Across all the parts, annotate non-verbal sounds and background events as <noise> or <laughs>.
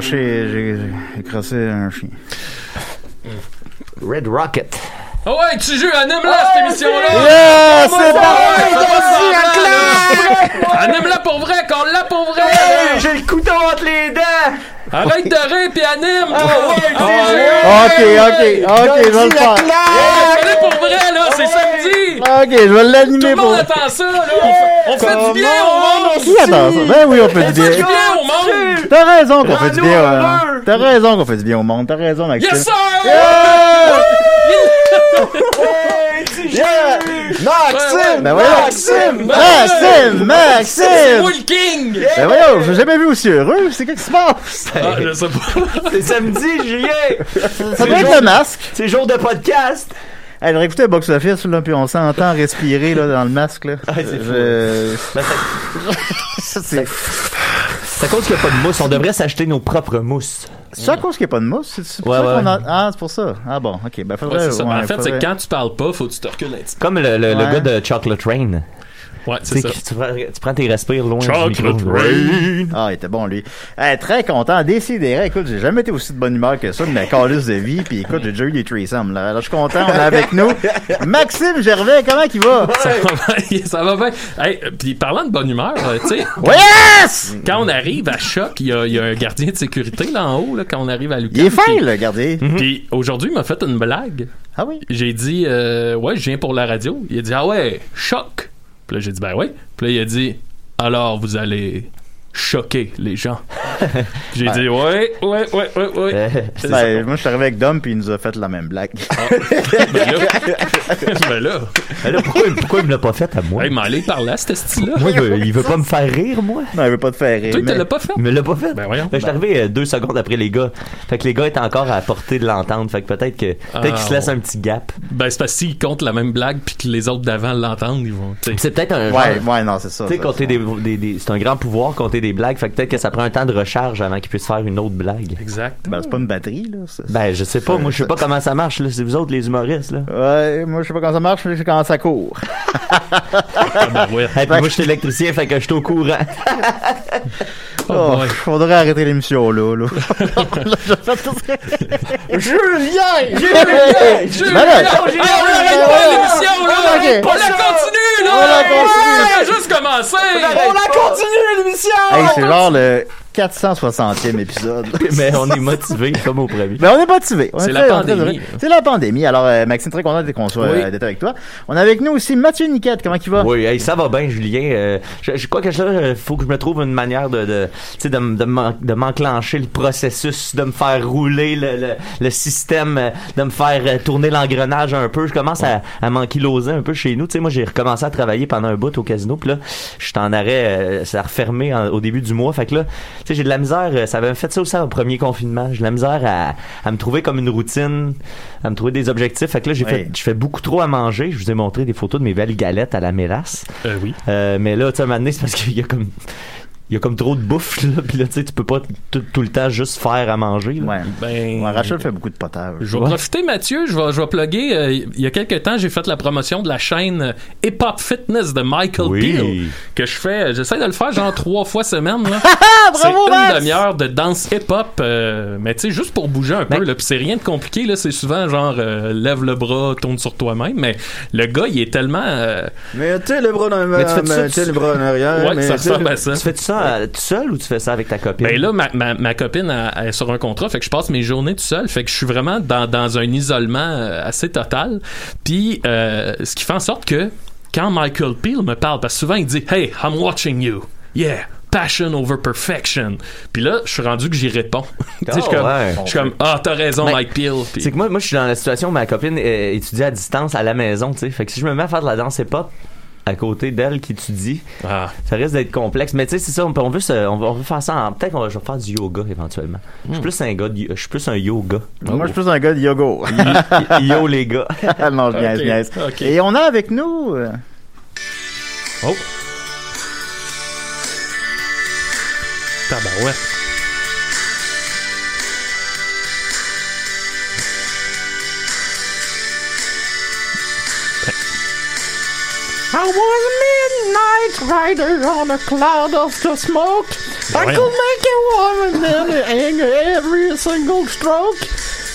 Craché, j'ai crassé un chien. Red Rocket. Ah ouais, tu joues, anime-la cette émission-là! Yeah, Ah, c'est là. Anime-la pour vrai, qu'on l'a pour vrai! J'ai le couteau entre les dents! Arrête de rire pis anime! Ah ouais, Ah Ok, ok, ok, je vais le faire. Hey, fais-le pour vrai, là, c'est samedi! Ok, je vais Tout l'animer le pour. monde attend ça, là! On fait, du bien au monde! Qui attend ça? Ben oui, on fait On du fait du bien. Bien au monde! T'as raison qu'on fait du bien. euh, heureux. T'as raison qu'on fait du bien au monde. T'as raison, Maxime. Yes, sir! Yeah! Yeah! Maxime! Ben voyons. Maxime! Maxime! C'est Maxime! moi le king! Ben voyons, j'ai jamais vu aussi heureux. C'est qu'est-ce qui se passe? Ah, je sais pas. C'est samedi, Julien! Ça doit être le masque. C'est jour de podcast! Hey, j'aurais écouté Box Office, là, puis on s'entend respirer, là, dans le masque, là. Ah, c'est Je- Ben, Ça, <laughs> c'est... C'est à cause qu'il n'y a pas de mousse. On devrait s'acheter nos propres mousses. C'est à cause qu'il n'y a pas de mousse? C'est pour Ouais, ça qu'on ouais. a... Ah, c'est pour ça. Ah bon, ok. Ben, faudrait... Ouais, c'est ça. ouais, en fait, c'est faudrait- quand tu parles pas, faut que tu te recules un petit Comme le, le, gars de Chocolate Rain. Ouais, Tu c'est sais, ça. que tu, prends, tu prends tes respires loin Chocolate du micro. Rain. Ah, il était bon, lui. Hey, très content. Décidéré. Écoute, j'ai jamais été aussi de bonne humeur que ça de ma calice de vie. Puis écoute, j'ai déjà eu des threesomes, là. Alors, je suis content. On est avec nous. <laughs> Maxime Gervais, comment il va? Ça va bien, ça va bien. Hey, puis parlant de bonne humeur, euh, tu sais, Yes! quand on arrive à Choc, il y a, il y a un gardien de sécurité là en haut, là, quand on arrive à Lucas. Il est fin, le gardien. Puis aujourd'hui, il m'a fait une blague. Ah oui? J'ai dit, euh, ouais, je viens pour la radio. Il a dit, ah ouais, choc. Puis là, j'ai dit, ben ouais. Puis là, il a dit, alors vous allez choquer les gens. <laughs> J'ai dit, ouais, ouais, ouais, ouais, ouais. Ça. Ben, moi, je suis arrivé avec Dom, puis il nous a fait la même blague. <laughs> <laughs> Ben là, ben là, Mais là, pourquoi, pourquoi il me l'a pas fait à moi? hey, m'aller par là, ce style-là. Moi, il veut, il veut pas me faire rire, moi. non, il veut pas te faire rire. Toi, mais- tu l'as pas fait? Il me l'a pas fait. Ben voyons. je suis arrivé euh, deux secondes après les gars. Fait que les gars étaient encore à portée de l'entendre. Fait que peut-être que peut-être Ah, qu'ils se laissent ouais. un petit gap. Ben, c'est parce s'ils comptent la même blague puis que les autres d'avant l'entendent, ils vont. C'est peut-être un Ouais, genre- ouais, non, c'est ça. Tu sais, compter ça. des, des, des- c'est un grand pouvoir, compter des blagues. Fait que peut-être que ça prend un temps de recharge avant qu'ils puissent faire une autre blague. Exact. Ben, c'est pas une batterie, là. Ben, je sais pas. Moi, je sais pas comment ça marche, là. C'est vous autres, les humoristes, là. Ouais, moi, je sais pas comment ça marche, mais je sais comment ça court. <laughs> <laughs> Ah, ben, ouais. Hey, puis moi, je suis électricien, fait que je suis au courant. <laughs> Oh, boy. <laughs> faudrait arrêter l'émission là. là. <laughs> <laughs> Julien! Julien! Ben là, Ah, on arrête pas l'émission, là! Ok. On la continue, là! On la continue. Ouais, juste commencé! On la continue, l'émission! Hey, c'est genre le 460e épisode. <laughs> Mais on est motivé comme au premier. Mais on est motivé. C'est est la pandémie. C'est la pandémie. Alors, euh, Maxime, très content d'être qu'on soit, Oui. euh, d'être avec toi. On a avec nous aussi Mathieu Niquette. Comment il va? Oui, hey, ça va bien, Julien. Euh, je, je crois que euh, faut que je me trouve une manière de, de, de, m'enclencher le processus, de me faire rouler le, le, le système, de me faire tourner l'engrenage un peu. Je commence à, à m'ankyloser un peu chez nous. Tu sais, moi, j'ai recommencé à travailler pendant un bout au casino, puis là, je suis en arrêt, euh, ça a refermé en- au début du mois. Fait que là, sais, j'ai de la misère. euh, Ça avait fait ça aussi au premier confinement. J'ai de la misère à, à me trouver comme une routine, à me trouver des objectifs. Fait que là, j'ai Oui. fait, je fais beaucoup trop à manger. Je vous ai montré des photos de mes belles galettes à la mélasse. Euh, oui. Euh, mais là, tu sais, un moment donné, c'est parce qu'il y a comme. Il y a comme trop de bouffe, <laughs> là. Puis là, tu sais, tu peux pas tout, le temps juste faire à manger, là. Ouais. Ben, Ouais, Rachel fait beaucoup de potage. Je vais Ouais. profiter, Mathieu. Je vais, je vais plugger. euh, il y a quelques temps, j'ai fait la promotion de la chaîne euh, Hip Hop Fitness de Michael Oui. Peel. Que je fais. J'essaie de le faire genre trois fois semaine. Là. <laughs> c'est bravo, une Max! demi-heure de danse hip-hop. euh, mais tu sais, juste pour bouger un peu. Ben- Là, puis c'est rien de compliqué. Là, c'est souvent genre euh, lève le bras, tourne sur toi-même. Mais le gars, il est tellement. euh, Mais tu sais, le bras dans Mais tu fais le bras en arrière. ouais, mais ça ressemble à ça. Tu fais ça euh, tout seul ou tu fais ça avec ta copine? Ben là, ma, ma, ma copine elle- est sur un contrat, fait que je passe mes journées tout seul, fait que je suis vraiment dans, dans un isolement euh, assez total. Puis, euh, ce qui fait en sorte que quand Michael Peel me parle, parce que souvent il dit Hey, I'm watching you. Yeah. Passion over perfection. Puis là, je suis rendu que j'y réponds. <laughs> Sais, je suis Oh, comme, ouais. comme, ah, t'as raison, Ben, Mike Peel. C'est que moi, moi, je suis dans la situation où ma copine euh, étudie à distance à la maison, tu sais. Fait que si je me mets à faire de la danse hip-hop à côté d'elle qui étudie, Ah. ça risque d'être complexe. Mais tu sais, c'est ça, on, veut se- on, veut, on veut faire ça en... Peut-être qu'on va je vais faire du yoga éventuellement. Je suis plus un gars, de- je suis plus un yoga. Moi, je suis plus un gars de yoga. <laughs> Yo les gars. <laughs> non, je niaise, Ok, je niaise. ok. Et on a avec nous... euh, Oh. Tabarouette. I was a midnight rider on a cloud of the smoke. I could make a woman in anger every single stroke.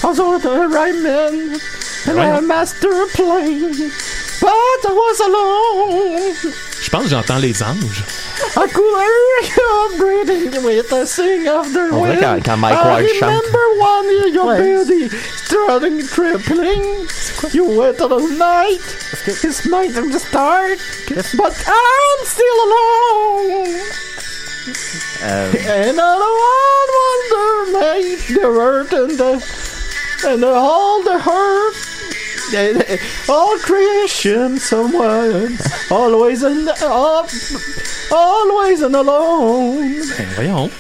I was on the right man and I Ouais. master a plane. But I was alone. Je pense que j'entends les anges. I could hear breathing with the sing of the wind. quand- quand Mike I Ward chante. remember one year your Ouais. body starting tripling. You went on the night. It's night from the start. But I'm still alone. euh, And I don't wonder made the hurt and the and the, all the hurt. Uh, <laughs> all creation, someone always and up, always and alone. Ben, voyons.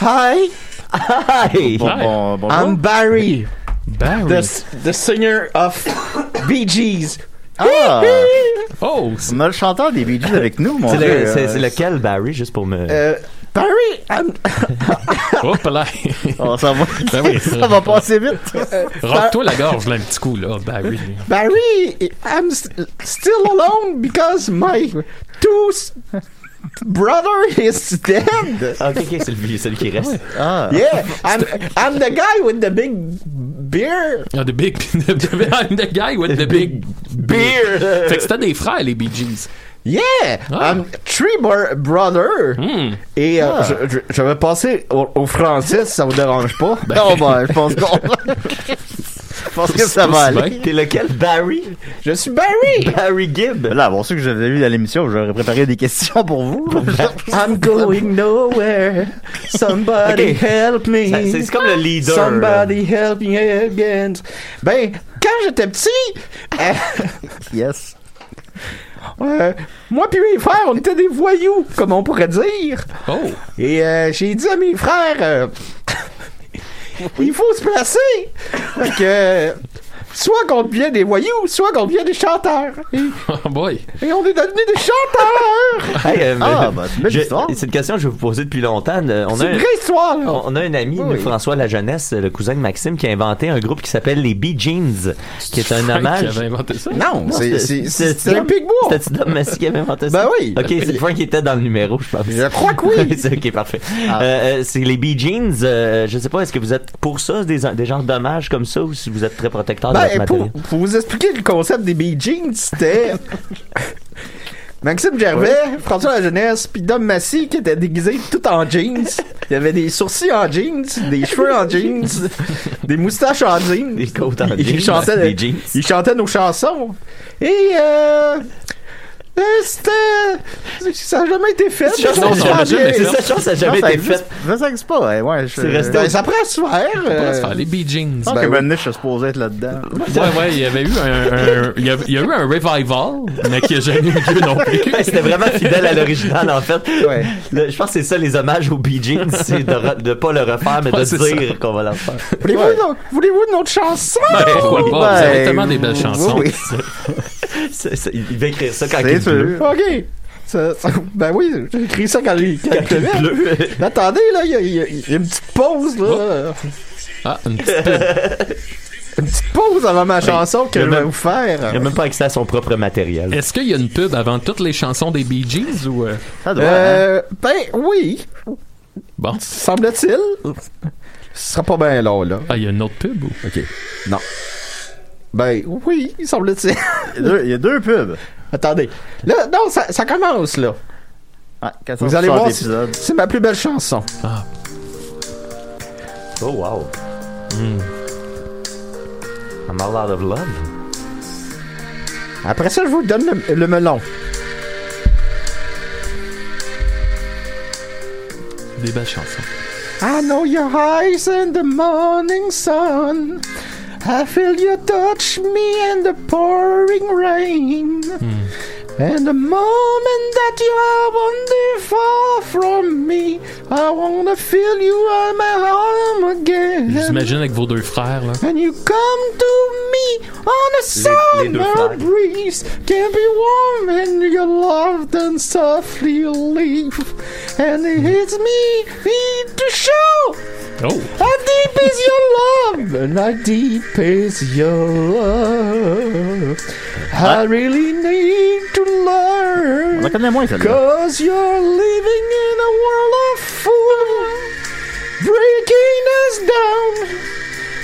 Hi, Hey! bon, bon, bonjour. I'm Barry, Barry. the the singer of Bee Gees. Ah, Oh, c'est- on a le chanteur des Bee Gees avec nous, mon C'est Dieu. c'est- euh, lequel, Barry, juste pour me... Uh, Barry, I'm, <laughs> hop là. <laughs> oh, ça va, Ben oui. ça va passer vite. Rock-toi la gorge, là, un petit coup, là, Barry. Barry, I'm st- still alone because my two s- brother is dead. Ah, ok, ok, c'est le- celui qui reste. Ah, Yeah, I'm I'm the guy with the big beard. Ah, the big, the, <laughs> the, I'm the guy with the big Beard. Fait que c'était des frères, les Bee Gees. Yeah, Ah. I'm three bro- brother. Hmm. Et euh, Ah. je, je, je vais passer au, au français si ça vous dérange pas. non, ben, je pense qu'on. <laughs> je pense que ça va aller. T'es lequel, Barry? Je suis Barry. Barry Gibb. Là, bon, ceux que j'avais vu à l'émission, j'aurais préparé des questions pour vous. I'm going nowhere. Somebody Ok. help me. C'est comme le leader. Somebody help me again. Ben, quand j'étais petit, euh, <laughs> yes. Euh, moi puis mes frères, on était des voyous, comme on pourrait dire. Oh. Et euh, j'ai dit à mes frères, euh, <laughs> il faut se placer. Fait que, soit qu'on devient des voyous, soit qu'on devient des chanteurs. Et, Oh <laughs> boy. et on est devenus des chanteurs! <laughs> Hey, euh, Ah, mais- bah, c'est une question que je vais vous poser depuis longtemps. Euh, On C'est a une un- vraie histoire, là. On a un ami, Oui. François La Jeunesse, le cousin de Maxime, qui a inventé un groupe qui s'appelle les Bee Jeans, qui est un hommage. qui avait inventé ça? Non, c'est, un Pigbois. C'était Massy qui avait inventé ça? Ben oui. Ok, c'est Frank qui était dans le numéro, je pense. Je crois que oui. <laughs> c'est ok, parfait. Ah. Euh, euh, c'est les Bee Jeans. euh, je sais pas, est-ce que vous êtes pour ça, des, des genres d'hommages comme ça, ou si vous êtes très protecteur matériel? pour, pour vous expliquer le concept des Bee Jeans, c'était <laughs> Maxime Gervais, François La Jeunesse, puis Dom Massy qui était déguisé tout en jeans. Il y avait des sourcils en jeans, des cheveux en jeans, <laughs> des moustaches en jeans. Des côtes en Il jeans, chantait, des jeans. il chantait nos chansons. Et euh, c'était ça a jamais été fait. Cette chanson, Non, ça jamais ça n'a jamais ça été faite. Ça existe pas, ouais. ouais je, C'est resté Ben, ça pourrait se faire. Va se euh, faire les Bee Jeans. Je pense Ben que. Ben Nish supposé être là-dedans. Ouais, ouais, il y avait eu un, un- il, y a, il y a eu un revival, mais qui a jamais eu lieu non plus. Ouais, C'était vraiment fidèle à l'original, en fait. Ouais. Le- je pense que c'est ça, les hommages aux Bee Jeans, c'est de, de pas le refaire, mais Ouais, de dire qu'on va le refaire. Voulez-vous Ouais. une- voulez-vous une autre chanson? Ben, pourquoi pas? Vous avez Ben, tellement des belles chansons. <laughs> Il va écrire ça quand il pleut. OK. Ça- ça- ben oui, j'ai écrit ça quand il, quand Quand il pleut. Attendez, là, il y, a- y y une petite pause, là. Ah, une petite pub. Une petite pause avant ma chanson que je vais vous faire. Il a même pas accès à son propre matériel. Est-ce qu'il y a une pub avant toutes les chansons des Bee Gees ou euh, Ça doit, hein? Euh, ben oui, bon semble-t-il. Ce sera pas bien long, là. Ah, il y a une autre pub ou? OK. Non. Ben oui, semble-t-il. Il y a deux- il y a deux pubs. attendez. Là, non, ça, ça commence, là. Ouais, Vous allez voir, c'est c'est ma plus belle chanson. Oh, wow. I'm all out of love. Après ça, je vous donne le, le melon. des belles chansons. I know your eyes in the morning sun. I feel you touch me in the pouring rain. Hmm. And the moment that you are wander far from me, I wanna feel you on my arm Je again. vous imagine avec vos deux frères là. And you come to me on a summer breeze. Can be warm and your love then softly leave. And it hmm. hits me need to show Oh! how deep is your love and how deep is your love. I ah. really need to On learn. la connaît moins, celle-là. Cause you're living in a world of fools, breaking us down.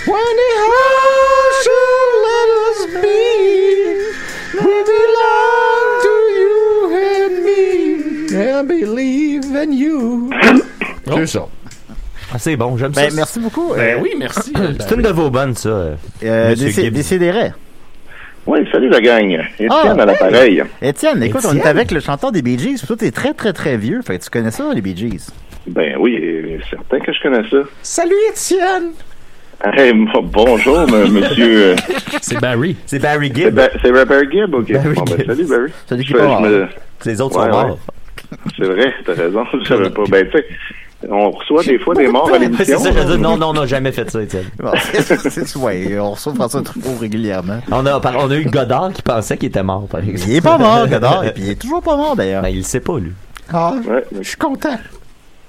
When the house should let us be, we belong to you and me. And believe in you. <coughs> C'est ça. Ah, c'est bon, j'aime Ben, ça. merci beaucoup. Ben oui, merci. <coughs> C'est une de vos bonnes, ça. euh. Euh. Décidérez. Oui, salut la gang. Étienne Ah, à l'appareil. Étienne, écoute, on est avec le chanteur des Bee Gees. puis Toi, t'es très, très, très vieux. Fait que tu connais ça, les Bee Gees? Ben oui, certain que je connais ça. Salut Étienne. Hey, bonjour, monsieur. euh, <laughs> C'est Barry. C'est Barry C'est Gibb. Ba- c'est Robert Gibb, ok. Barry bon, ben, Gibb. salut, Barry. Celui qui Je- est pas je mort. me- Les autres Ouais, sont ouais. morts. C'est vrai, t'as raison. <laughs> Je savais pas. Ben, tu sais, on reçoit des fois des morts à <laughs> c'est l'émission. ça, je non, non, non, jamais fait ça, Étienne. Bon, <laughs> c'est- ouais, on reçoit François Truffaut régulièrement. On a, on eu Godard qui pensait qu'il était mort, par exemple. Il est pas mort, <laughs> Godard. Et puis il est toujours pas mort, d'ailleurs. Ben, il le sait pas, lui. Ah, Ouais, je suis content.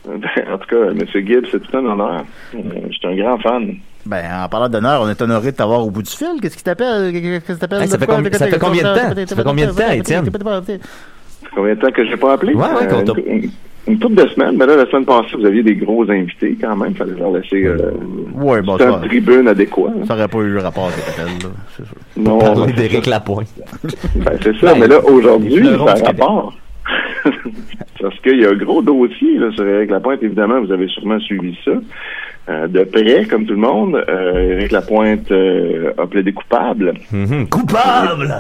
ben, en tout cas, monsieur Gibb, c'est tout un honneur. Euh, Je suis un grand fan. Ben, en parlant d'honneur, on est honoré de t'avoir au bout du fil. Qu'est-ce qui t'appelle? Qu'est-ce ça fait combien- ça fait combien de temps? Ça fait combien de temps, Étienne? Combien de temps que j'ai pas appelé? Ouais, ouais, qu'on t'a- une, couple de semaines. Mais là, la semaine passée, vous aviez des gros invités quand même. Fallait leur laisser euh, Ouais, bon, c'est ça, une tribune adéquat. ça aurait pas eu rapport avec l'appel, là. C'est sûr. Non, Parler ben, d'Éric Lapointe. <laughs> Ben, c'est ça, Ben, mais là, les aujourd'hui, ça a rapport. <laughs> Parce qu'il y a un gros dossier là, sur Éric Lapointe, évidemment, vous avez sûrement suivi ça. Euh, de près, comme tout le monde, euh, Éric Lapointe euh, a plaidé coupable. Mhm. Coupable!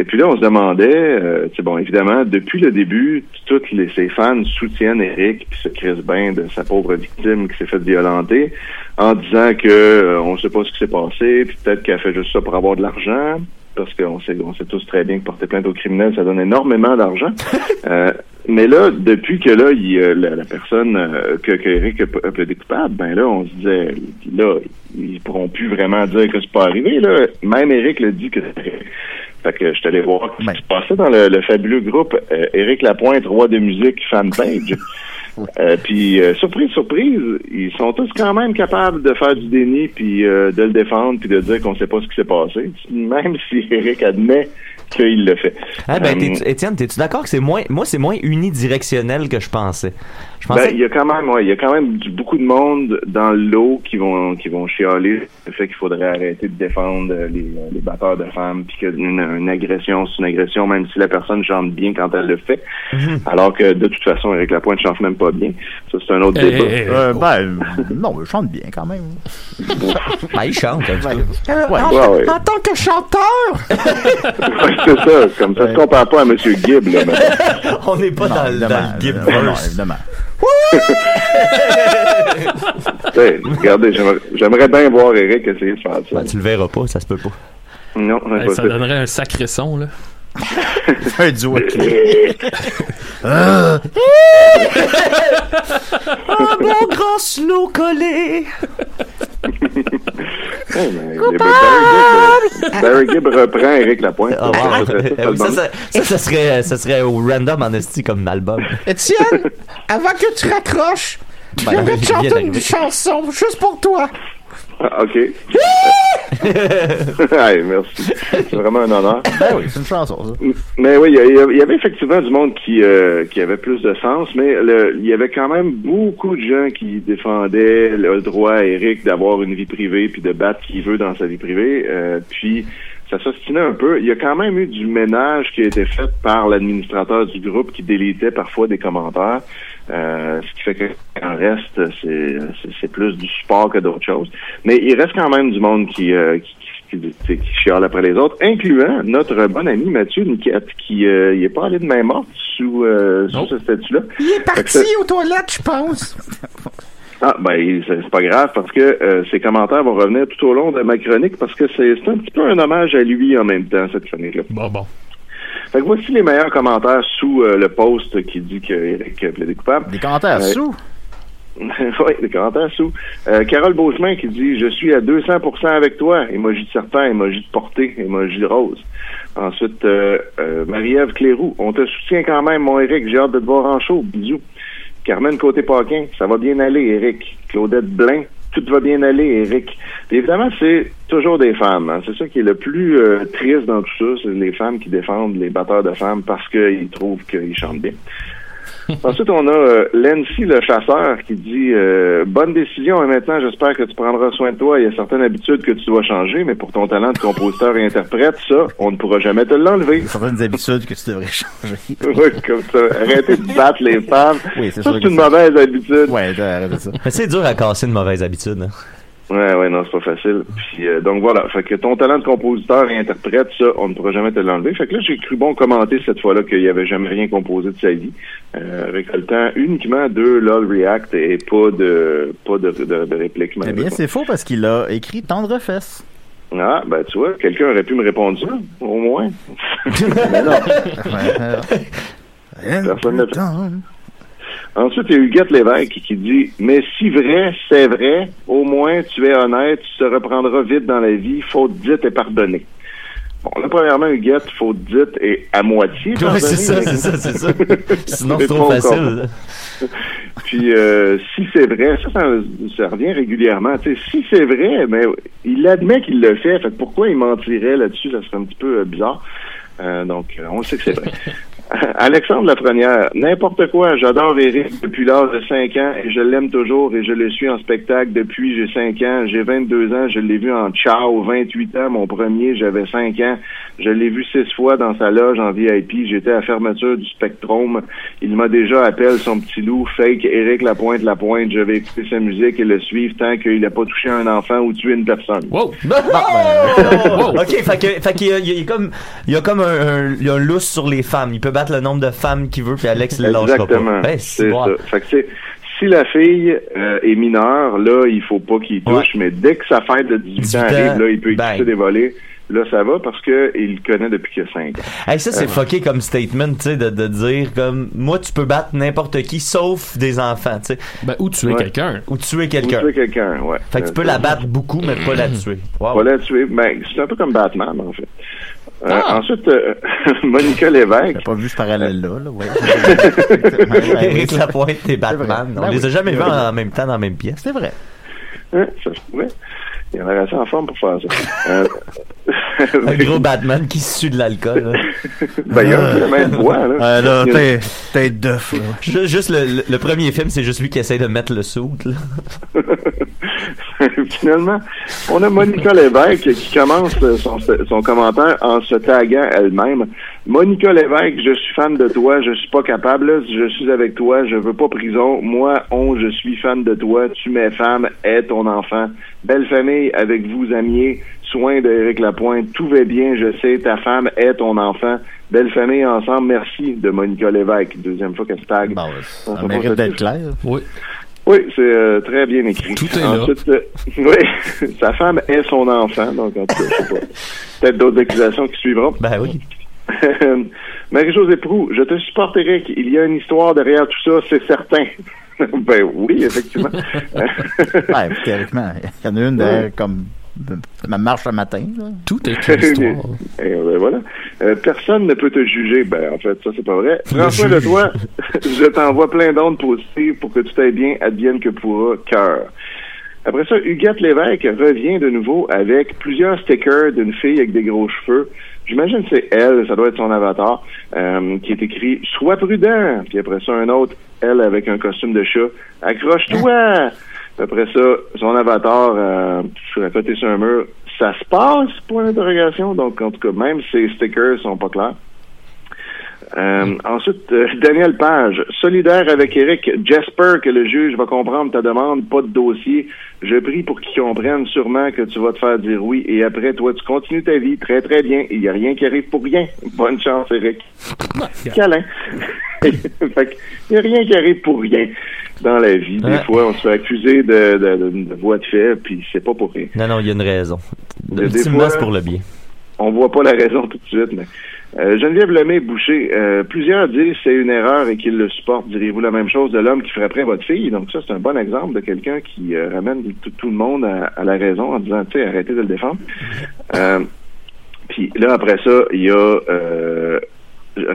Et puis là, on se demandait, euh, bon, évidemment, depuis le début, toutes les, ses fans soutiennent Eric puis se crissent bien de sa pauvre victime qui s'est fait violenter, en disant que euh, on ne sait pas ce qui s'est passé, puis peut-être qu'elle a fait juste ça pour avoir de l'argent. parce qu'on sait, on sait tous très bien que porter plainte aux criminels, ça donne énormément d'argent. <laughs> Euh, mais là, depuis que là, il, euh, la, la personne euh, que, que Eric a, a plaidé coupable, ben là, on se disait, là, ils pourront plus vraiment dire que c'est pas arrivé. Là. Même Eric l'a dit que. Fait que je suis allé voir ce qui se passait dans le, le fabuleux groupe euh, Éric Lapointe, roi de musique, fanpage. <laughs> Euh, puis euh, surprise, surprise, ils sont tous quand même capables de faire du déni puis euh, de le défendre puis de dire qu'on sait pas ce qui s'est passé, même <laughs> si Eric admet qu'il le fait. Ah, ben, Euh, t'es- Étienne, t'es-tu d'accord que c'est moins, moi, c'est moins unidirectionnel que je pensais? Je Ben, il y a quand même, ouais, il y a quand même du- beaucoup de monde dans l'eau qui vont, qui vont chialer le fait qu'il faudrait arrêter de défendre euh, les, euh, les batteurs de femmes, puis qu'une une agression, c'est une agression, même si la personne chante bien quand elle le fait. Alors que de toute façon, Eric Lapointe chante même pas bien. Ça, c'est un autre Hey, débat. hey, hey. Euh, ben, <laughs> non, je chante bien quand même. Ah, il chante, un petit peu. Euh, Ouais. en, Ouais, ouais. en tant que chanteur, Ouais, <laughs> <laughs> c'est ça. Comme ça, se compare pas à M. Gibb, là, maintenant. <laughs> On n'est pas Non, dans, le- évidemment, dans le Gibb non, évidemment. <laughs> Hey, regardez, j'aimerais- bien voir Eric essayer de faire ça. Ben, tu le verras pas, ça se peut pas. Non, Hey, ça donnerait un sacré son, là. <laughs> Un duo. Un bon grand slow collé! Hey, mais les- Barry Gibb, Barry Gibb reprend Eric Lapointe. Ah, wow. Ça, ça, ça, ça, ça, ça serait, ça serait au random en esti comme album. Étienne, avant que tu raccroches, Ben, te vient chanter une chanson juste pour toi. Ah, OK. <laughs> Hey, merci. C'est vraiment un honneur. Ben oui, c'est une chanson, ça. Mais oui, il y avait effectivement du monde qui, euh, qui avait plus de sens, mais il y avait quand même beaucoup de gens qui défendaient le droit à Eric d'avoir une vie privée puis de battre qui veut dans sa vie privée. Euh, puis ça s'ostinait un peu. Il y a quand même eu du ménage qui a été fait par l'administrateur du groupe qui délitait parfois des commentaires. Euh, ce qui fait qu'en reste, c'est plus du support que d'autres choses. Mais il reste quand même du monde qui, euh, qui, qui, qui, qui chiale après les autres, incluant notre bon ami Mathieu Niquette, qui euh, il est pas allé de main morte sous, euh, sous ce statut-là. Il est parti ça- aux toilettes, je pense. Ah, ben, c'est pas grave parce que euh, ses commentaires vont revenir tout au long de ma chronique parce que c'est c'est un petit peu un hommage à lui en même temps, cette chronique-là. Bon, bon. Fait que voici les meilleurs commentaires sous euh, le post qui dit que Eric a plaidé coupable. Des commentaires Ouais. sous? <laughs> oui, des commentaires sous. Euh, Carole Beauchemin qui dit Je suis à 200% avec toi. Emoji de serpent, emoji de portée, emoji de rose. Ensuite, euh, euh, Marie-Ève Cléroux. On te soutient quand même, mon Eric. J'ai hâte de te voir en show. Bisous. Carmen Côté-Paquin. Ça va bien aller, Eric. Claudette Blain. Tout va bien aller, Eric. Puis évidemment, c'est toujours des femmes. hein. C'est ça qui est le plus euh, triste dans tout ça. C'est les femmes qui défendent les batteurs de femmes parce qu'ils trouvent qu'ils chantent bien. <laughs> Ensuite, on a euh, Lency le chasseur qui dit euh, Bonne décision et maintenant j'espère que tu prendras soin de toi. Il y a certaines habitudes que tu dois changer, mais pour ton talent de compositeur et interprète, ça, on ne pourra jamais te l'enlever. Certaines habitudes que tu devrais changer. <laughs> Oui, comme ça. Arrêtez de battre les femmes. Oui, c'est ça, sûr c'est une ça- mauvaise habitude. Ouais, arrête ça. Mais c'est dur à casser une mauvaise habitude. hein. Ouais, ouais, non, c'est pas facile. Puis, euh, donc voilà, fait que ton talent de compositeur et interprète, ça, on ne pourra jamais te l'enlever. Fait que là, j'ai cru bon commenter cette fois-là qu'il avait jamais rien composé de sa vie, euh, récoltant uniquement deux LOL React et pas de pas de, de, de répliques. Eh bien, c'est faux parce qu'il a écrit Tendre Fesse. Ah, ben tu vois, quelqu'un aurait pu me répondre ça, au moins. <laughs> Mais non. <laughs> Personne fait. Ensuite, il y a Huguette Lévesque qui dit Mais si vrai, c'est vrai, au moins tu es honnête, tu te reprendras vite dans la vie, faute dite et pardonnée. Bon, là, premièrement, Huguette, faute dite et à moitié. Pardonnée. c'est ça, c'est ça, c'est <laughs> ça. Sinon, c'est trop facile. Puis euh, si c'est vrai, ça, ça, ça revient régulièrement. Si c'est vrai, mais il admet qu'il le fait. Fait que pourquoi il mentirait là-dessus, ça serait un petit peu euh, bizarre. Euh, donc, euh, on sait que c'est vrai. <laughs> <laughs> Alexandre Lafrenière, n'importe quoi, j'adore Eric depuis l'âge de 5 ans et je l'aime toujours et je le suis en spectacle depuis j'ai 5 ans. J'ai 22 ans, je l'ai vu en Ciao, 28 ans, mon premier, j'avais 5 ans. Je l'ai vu six fois dans sa loge en VIP. J'étais à la fermeture du Spectrum. Il m'a déjà appelé son petit loup, fake Eric Lapointe Lapointe. Je vais écouter sa musique et le suivre tant qu'il n'a pas touché un enfant ou tué une personne. Wow! <laughs> Oh! Ok, fait que, fait qu'il y a, il y a comme, il y a comme un, un, il y a un lousse sur les femmes. Il peut battre le nombre de femmes qu'il veut, puis Alex le lâchera Exactement. pas. Ben, c'est c'est bon. ça. Fait que c'est si la fille euh, est mineure, là, il faut pas qu'il touche, mais dès que sa fête de 18, 18 ans arrive, là, il peut bang. écouter des volets. là, ça va parce que il le connaît depuis qu'il a 5 ans. Hey, ça, c'est Euh, fucké comme statement, tu sais, de, de dire comme, moi, tu peux battre n'importe qui, sauf des enfants, tu sais. Ben, ou tuer Ouais. quelqu'un. Ou tuer Ou quelqu'un. tuer quelqu'un, ouais. Fait que tu peux Euh, la battre beaucoup, mais pas la <clears throat> tuer. Wow. Pas la tuer. Ben, c'est un peu comme Batman, en fait. Euh, Ah! Ensuite, euh, <laughs> Monica Lévesque. J'ai pas vu ce parallèle-là, là, ouais. <laughs> Éric Lapointe et Batman. Ben On les a jamais vus en même temps dans la même pièce. C'est vrai. Hein, ça se pouvait. Il y en aurait assez en forme pour faire ça. Un <laughs> gros Batman qui se sue de l'alcool. <laughs> ben, il y a un peu la même voix, là. Euh, là, d'œuf, là. Juste le, le- le premier film, c'est juste lui qui essaie de mettre le saut. là. <laughs> Finalement, on a Monica Lévesque qui commence euh, son, son commentaire en se taguant elle-même. Monica Lévesque, je suis fan de toi, je suis pas capable, je suis avec toi, je veux pas prison. Moi, on, je suis fan de toi, tu m'es femme, est ton enfant. Belle famille avec vous, amis. Soin d'Éric Lapointe, tout va bien, je sais, ta femme est ton enfant. Belle famille ensemble, merci de Monica Lévesque. Deuxième fois qu'elle se tague. Bon, On ça mérite d'être clair. Oui. oui, c'est euh, très bien écrit. Tout est là. Ensuite, euh, <laughs> oui, sa femme est son enfant, donc en tout cas, je sais pas. Peut-être d'autres accusations qui suivront. Ben oui. <laughs> Marie-Josée Proux, je te supporte, Eric. Il y a une histoire derrière tout ça, c'est certain. <laughs> ben oui, effectivement. Ouais, théoriquement, il y en a une derrière, comme ma marche le matin, là. Tout est une <laughs> histoire. Et, ben, voilà. Euh, personne ne peut te juger. Ben, en fait, ça, c'est pas vrai. François de toi, <laughs> je t'envoie plein d'ondes positives pour que tout aille bien, advienne que pourra, cœur. Après ça, Huguette Lévesque revient de nouveau avec plusieurs stickers d'une fille avec des gros cheveux. J'imagine que c'est elle, ça doit être son avatar, euh, qui est écrit « Sois prudent ». Puis après ça, un autre, elle avec un costume de chat « Accroche-toi ». Après ça, son avatar, euh, côté sur un mur, ça se passe, point d'interrogation. Donc, en tout cas, même ces stickers sont pas clairs. Euh, ensuite, euh, <laughs> Daniel Page, solidaire avec Eric, j'espère que le juge va comprendre ta demande, pas de dossier. Je prie pour qu'il comprenne sûrement que tu vas te faire dire oui et après, toi, tu continues ta vie très très bien. Il n'y a rien qui arrive pour rien. Bonne chance, Eric. <laughs> Câlin. <laughs> fait il n'y a rien qui arrive pour rien dans la vie. Des Ouais. fois, on se fait accuser de, de, de, de voie de fait, puis c'est pas pour rien. Non, non, il y a une raison. Ultimement, c'est pour le bien. On voit pas la raison tout de suite, mais euh, Geneviève Lemay Boucher, euh, plusieurs disent c'est une erreur et qu'ils le supportent. Direz-vous la même chose de l'homme qui frapperait votre fille? Donc ça, c'est un bon exemple de quelqu'un qui euh, ramène tout, tout le monde à, à la raison en disant, tu sais, arrêtez de le défendre. Puis là, après ça, il y a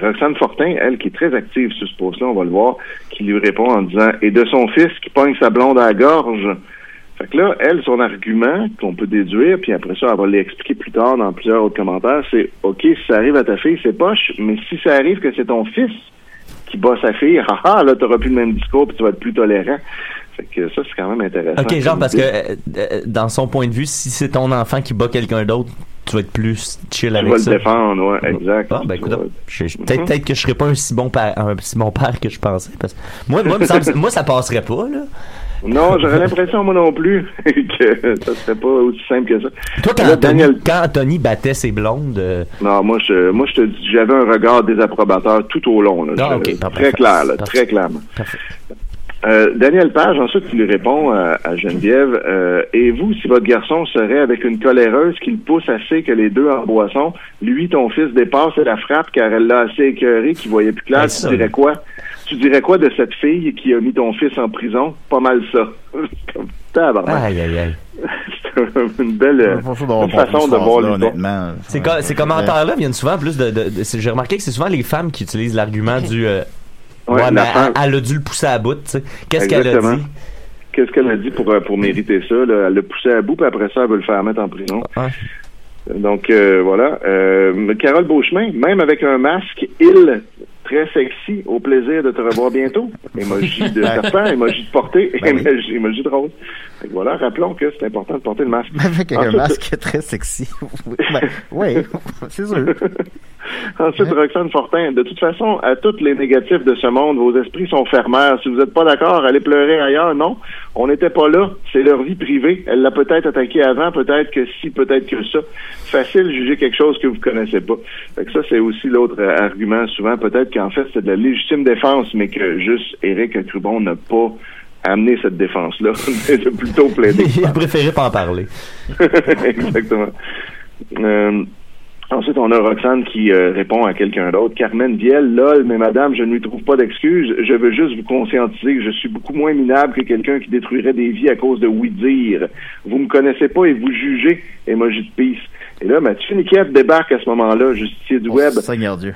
Roxane Fortin, elle, qui est très active sur ce post-là, on va le voir, qui lui répond en disant « Et de son fils qui pogne sa blonde à la gorge ». Fait que là, elle, son argument qu'on peut déduire, puis après ça, elle va l'expliquer plus tard dans plusieurs autres commentaires, c'est « OK, si ça arrive à ta fille, c'est poche, mais si ça arrive que c'est ton fils qui bat sa fille, haha, <laughs> là, t'auras plus le même discours, puis tu vas être plus tolérant. » Fait que ça, c'est quand même intéressant. Ok, genre parce que euh, euh, dans son point de vue, si c'est ton enfant qui bat quelqu'un d'autre, tu vas être plus chill Tu avec vas ça. le défendre, ouais, exact. Ah, ben Tu écoute, vas- peut-être peut-être que je serais pas un si bon père, un si bon père que je pensais. Parce que moi, semble- moi, ça passerait pas là. Non, j'aurais l'impression, moi non plus, <laughs> que ça serait pas aussi simple que ça. Toi, quand, Là, Anthony, Daniel- quand Anthony battait ses blondes, euh, Non, moi je, moi je te dis, j'avais un regard désapprobateur tout au long. Là, Ah, parfait. très clair, là, Parfait. très clairement. Parfait. Euh, Daniel Page, ensuite, qui lui répond à, à Geneviève, euh, et vous, si votre garçon serait avec une coléreuse qui le pousse assez que les deux en boisson, lui, ton fils dépasse et la frappe car elle l'a assez écœuré qu'il voyait plus clair, tu dirais quoi? Tu dirais quoi de cette fille qui a mis ton fils en prison? Pas mal ça. <laughs> Aïe aïe aïe. C'est une belle euh, une façon de voir honnêtement. Ces, co- ces commentaires-là viennent souvent plus de. de- de- J'ai remarqué que c'est souvent les femmes qui utilisent l'argument du. euh, Ouais, ouais, mais elle, elle a dû le pousser à bout, tu sais. Qu'est-ce qu'elle a dit? Qu'est-ce qu'elle a dit pour, euh, pour mériter ça? Là? Elle l'a poussé à bout, puis après ça, elle veut le faire mettre en prison. Ouais. Donc, euh, voilà. Euh, Carole Beauchemin, même avec un masque, il, très sexy, au plaisir de te revoir bientôt. Emoji de serpent, emoji de portée, Ben oui. emoji, emoji de rose. Fait que voilà, rappelons que c'est important de porter le masque. Avec un Ensuite- masque très sexy. Oui, <laughs> ben, oui, c'est sûr. Ensuite, Roxane Fortin, de toute façon, à tous les négatifs de ce monde, vos esprits sont fermeurs. Si vous n'êtes pas d'accord, allez pleurer ailleurs. Non, on n'était pas là. C'est leur vie privée. Elle l'a peut-être attaqué avant, peut-être que si, peut-être que ça. Facile de juger quelque chose que vous connaissez pas. Fait que ça, c'est aussi l'autre euh, argument souvent. Peut-être qu'en fait, c'est de la légitime défense, mais que juste Éric Crubon n'a pas amené cette défense-là. <laughs> C'est plutôt plaidé. Il a préféré pas en parler. <laughs> Exactement. Euh, Ensuite, on a Roxane qui euh, répond à quelqu'un d'autre. Carmen Vielle, lol, mais madame, je ne lui trouve pas d'excuses. Je veux juste vous conscientiser que je suis beaucoup moins minable que quelqu'un qui détruirait des vies à cause de oui-dire. Vous me connaissez pas et vous jugez. Emoji de peace. Et là, Mathieu Niquette débarque à ce moment-là, justicier du web. Seigneur Dieu.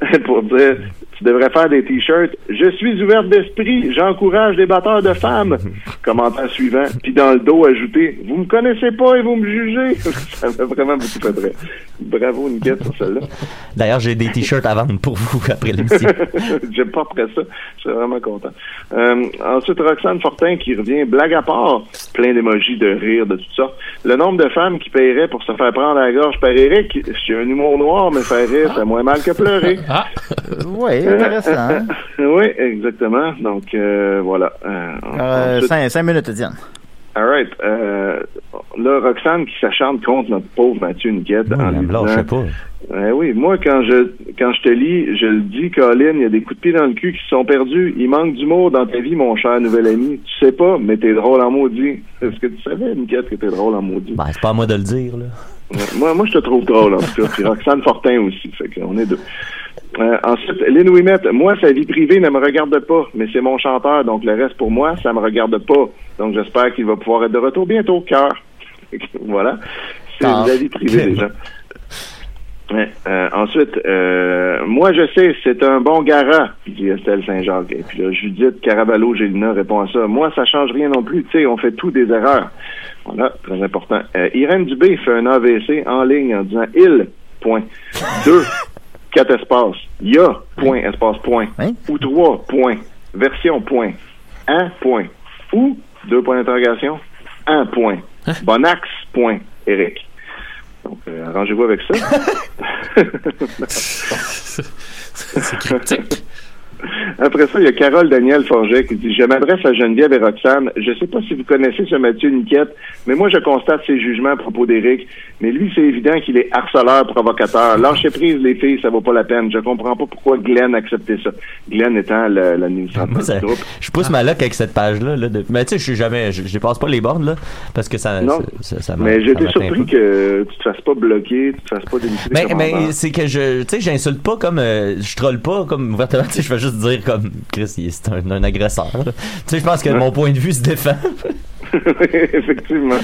<laughs> pour dire tu devrais faire des t-shirts. Je suis ouverte d'esprit, j'encourage les batteurs de femmes. <laughs> Commentaire suivant. Puis dans le dos, ajouter Vous me connaissez pas et vous me jugez. <laughs> Ça m'a vraiment beaucoup fait rire. Bravo, Niquette, sur celle-là. D'ailleurs, j'ai des t-shirts à vendre pour vous <laughs> après l'émission. J'aime pas après ça. Je suis vraiment content. Euh, ensuite, Roxane Fortin qui revient, blague à part, plein d'émojis de rire, de toutes sortes. Le nombre de femmes qui paieraient pour se faire prendre la gorge par Eric, j'ai un humour noir, mais faire rire, c'est moins mal que pleurer. Ah, Oui, intéressant. <laughs> oui, exactement. Donc, euh, voilà. Euh, Euh, ensuite- cinq, cinq minutes, Diane. All right. Euh, là, Roxane qui s'acharne contre notre pauvre Mathieu Niquette en lui Là, je disant, sais pas. Eh oui, moi, quand je quand je te lis, je le dis, Colin, il y a des coups de pied dans le cul qui se sont perdus. Il manque d'humour dans ta vie, mon cher nouvel ami. Tu sais pas, mais t'es drôle en maudit. Est-ce que tu savais, Niquette, que t'es drôle en maudit? Ben, c'est pas à moi de le dire, là. Ouais, Moi, moi, je te trouve drôle, en tout cas. Puis Roxane Fortin aussi. Fait qu'on est deux. Euh, ensuite, Lynn moi, sa vie privée ne me regarde pas, mais c'est mon chanteur, donc le reste pour moi, ça me regarde pas. Donc j'espère qu'il va pouvoir être de retour bientôt, cœur. <laughs> voilà. C'est Ah. la vie privée des gens. Ouais, euh, ensuite, euh, moi je sais, c'est un bon gara, dit Estelle Saint-Jacques. Et puis là, Judith Caraballo Gélina répond à ça. Moi, ça change rien non plus, tu sais, on fait tous des erreurs. Voilà, très important. Euh, Irène Dubé fait un AVC en ligne en disant il, point. Deux, quatre espaces. Ya, point, espace, point. Hein? Ou trois, point. Version, point. Un, point. Ou, deux points d'interrogation. Un, point. Bonax, point. Eric. Donc, euh, arrangez-vous avec ça. <laughs> <laughs> c'est critique. Après ça, il y a Carole Daniel Forget qui dit Je m'adresse à Geneviève et Roxane. Je ne sais pas si vous connaissez ce Mathieu Niquette, mais moi, je constate ses jugements à propos d'Éric. Mais lui, c'est évident qu'il est harceleur, provocateur. Lâchez prise, les filles, ça vaut pas la peine. Je comprends pas pourquoi Glenn acceptait ça. Glenn étant l'administrateur du groupe. je pousse ma loc avec cette page-là. Là, de- Mais tu sais, je suis jamais, je, je dépasse pas les bornes, là, parce que ça, Non. ça, ça, ça m'a- Mais m'atteint surpris que tu te fasses pas bloquer, tu te fasses pas démissionner. Mais, des mais commentaires. c'est que je, tu sais, j'insulte pas comme, euh, je troll pas comme ouvertement, <laughs> tu sais, je vais juste dire comme, Chris, c'est un, un agresseur. Tu sais, je pense que mon point de vue se défend. <laughs> <laughs> Effectivement.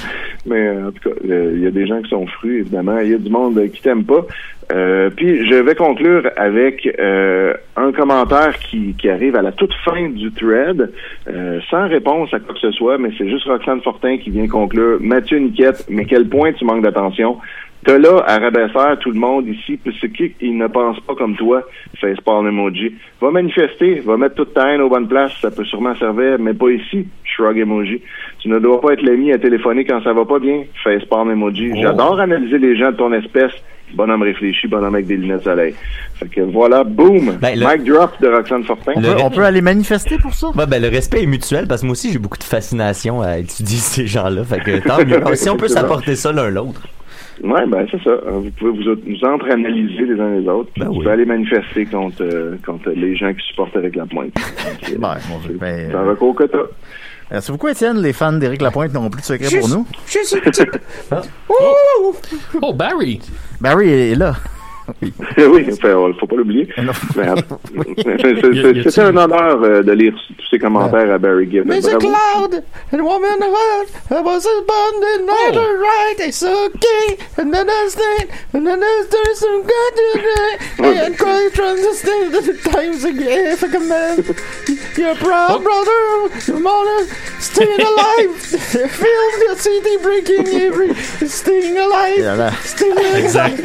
Mais euh, en tout cas, il y a des gens qui sont frus, évidemment. Il y a du monde qui t'aime pas. Euh, puis je vais conclure avec euh, un commentaire qui, qui arrive à la toute fin du thread, euh, sans réponse à quoi que ce soit, mais c'est juste Roxane Fortin qui vient conclure. Mathieu Niquette, mais quel point tu manques d'attention? T'as là à rabaisser tout le monde ici, parce qu'ils ne pensent pas comme toi, facepalm emoji. Va manifester, va mettre toute ta haine aux bonnes places, ça peut sûrement servir, mais pas ici, shrug emoji. Tu ne dois pas être l'ami à téléphoner quand ça va pas bien, facepalm emoji. J'adore analyser les gens de ton espèce, bonhomme réfléchi, bonhomme avec des lunettes de soleil. Fait que voilà, boom! Ben, le- Mic drop de Roxane Fortin. On peut, on peut aller manifester pour ça? Ouais, ben, le respect est mutuel parce que moi aussi j'ai beaucoup de fascination à étudier <laughs> ces gens-là. Fait que tant mieux. si on peut s'apporter ça l'un l'autre. Ouais, ben c'est ça. Euh, Vous pouvez vous, vous entre-analyser les uns les autres. Ben vous oui. pouvez aller manifester contre, euh, contre les gens qui supportent avec la pointe. <laughs> Ben, ben, C'est un euh, recours que t'as. Merci beaucoup, Étienne. Les fans d'Éric Lapointe n'auront plus de secret pour nous. Juste une petite. Oh, Barry! Barry est là. <laughs> oui, enfin, on- faut pas l'oublier. Euh, <laughs> C'était un honneur euh, de lire tous ces commentaires à Barry Gibb. There's a Bravo. cloud, and woman of earth, I was in not right, it's okay, and then there's that, and then there's, there's some good to that, and quite trying to stay the times again, if I can man, your proud brother, your mother, staying alive, <laughs> feel the city breaking every, staying alive, staying alive, Exact.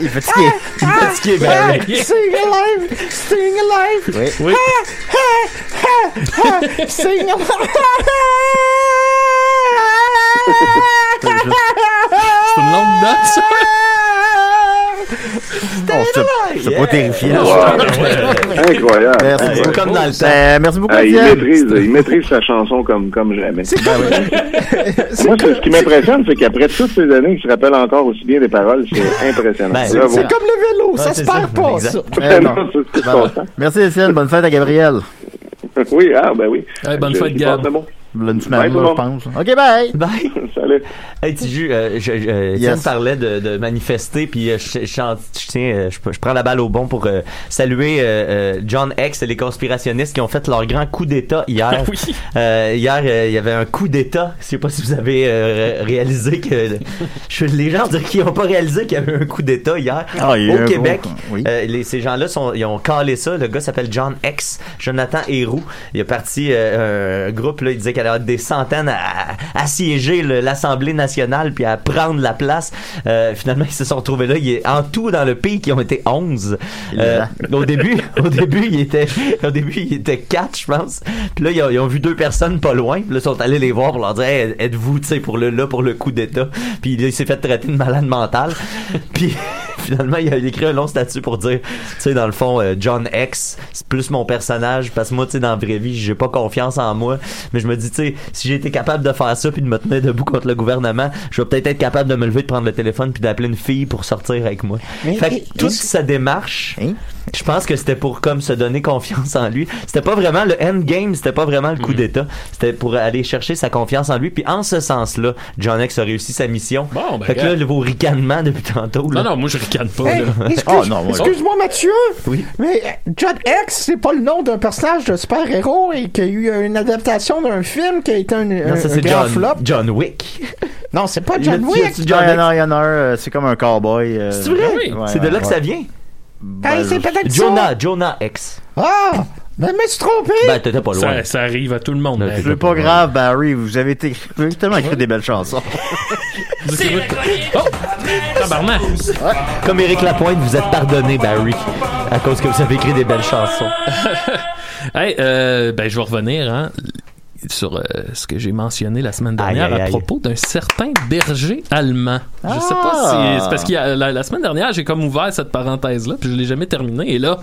il fatigué. Il est fatigué, Barry. staying alive, staying alive, Oui. Oui. staying C'est une longue note, ça? Oh, c'est- pas terrifié. là. Incroyable. Merci beaucoup. Comme dans le temps. Ben, merci beaucoup, il, maîtrise, il maîtrise sa chanson comme, comme jamais. Ben oui. <laughs> Moi, ce qui m'impressionne, c'est qu'après toutes ces années, il se rappelle encore aussi bien des paroles. C'est impressionnant. Ben, Bravo. C'est comme le vélo, ça se perd pas, ça. Merci, Étienne. Bonne fête à Gabriel. Oui, ah, ben oui. Bonne Je- fête, Gab. Une semaine, là, je pense. OK, bye! Bye. <laughs> Salut. Hey, Tiju, euh, je, je, euh, Yes. Étienne parlait de, de manifester, puis euh, je, je, je tiens, euh, je, je prends la balle au bon pour euh, saluer euh, euh, John X et les conspirationnistes qui ont fait leur grand coup d'État hier. Oui. Euh, hier, euh, il y avait un coup d'État. Je sais pas si vous avez euh, ré- réalisé que <laughs> je, les gens qu'ils n'ont pas réalisé qu'il y avait un coup d'État hier Ah, au Québec. gros- oui. Euh, les, ces gens-là ils ont calé ça. Le gars s'appelle John X, Jonathan Héroux. Il a parti euh, un groupe là, il disait qu'il y avait des centaines à, à assiéger l'Assemblée nationale puis à prendre la place. Euh, finalement, ils se sont retrouvés là. Il en tout dans le pays, qui ont été 11. Euh, au début, <laughs> au début, il était, au début, il était 4, je pense. Puis là, ils ont, ils ont vu deux personnes pas loin. Puis là, ils sont allés les voir pour leur dire, Hey, êtes-vous, tu sais, pour le là pour le coup d'État? Puis là, il s'est fait traiter de malade mental. <laughs> Puis finalement, il a écrit un long statut pour dire, tu sais, dans le fond, euh, John X, c'est plus mon personnage, parce que moi, tu sais, dans la vraie vie, j'ai pas confiance en moi, mais je me dis, tu sais, si j'ai été capable de faire ça puis de me tenir debout contre le gouvernement, je vais peut-être être capable de me lever, de prendre le téléphone puis d'appeler une fille pour sortir avec moi. Mais- fait mais- que toute sa démarche, Hein? je pense que c'était pour comme se donner confiance en lui. C'était pas vraiment le endgame, c'était pas vraiment le coup d'état. C'était pour aller chercher sa confiance en lui. Puis en ce sens-là, John X a réussi sa mission. Bon, ben, fait que là, vos ricanements depuis tantôt. Là, Non, non, moi, je ricane pas, Hey, là. excuse, Oh, non, moi, excuse-moi, Mathieu. Oui. Mais euh, John X, c'est pas le nom d'un personnage de super-héros et qu'il y a eu euh, une adaptation d'un film qui a été un, Non, ça un c'est grand John, flop. John Wick. Non, c'est pas John Wick. il y John, a- il y en a, il y en a un, euh, c'est comme un cowboy. euh, C'est vrai? oui. ouais, c'est de ouais, là que ça vient? Ben, c'est je- peut-être ça. Jonah, Jonah X. Ah! Mais me suis trompé! Ben, t'étais pas loin. Ça, ça arrive à tout le monde. C'est pas grave, Barry, vous avez, été, vous avez tellement écrit des belles chansons. Oh! Tabarnak! Comme Éric Lapointe, vous êtes pardonné, Barry, à cause que vous avez écrit des belles chansons. <laughs> Hey, euh, ben, je vais revenir, hein, sur euh, ce que j'ai mentionné la semaine dernière Aïe, aïe, à propos d'un certain berger allemand. Je sais pas Ah! si c'est parce que la, la semaine dernière j'ai comme ouvert cette parenthèse là puis je l'ai jamais terminée et là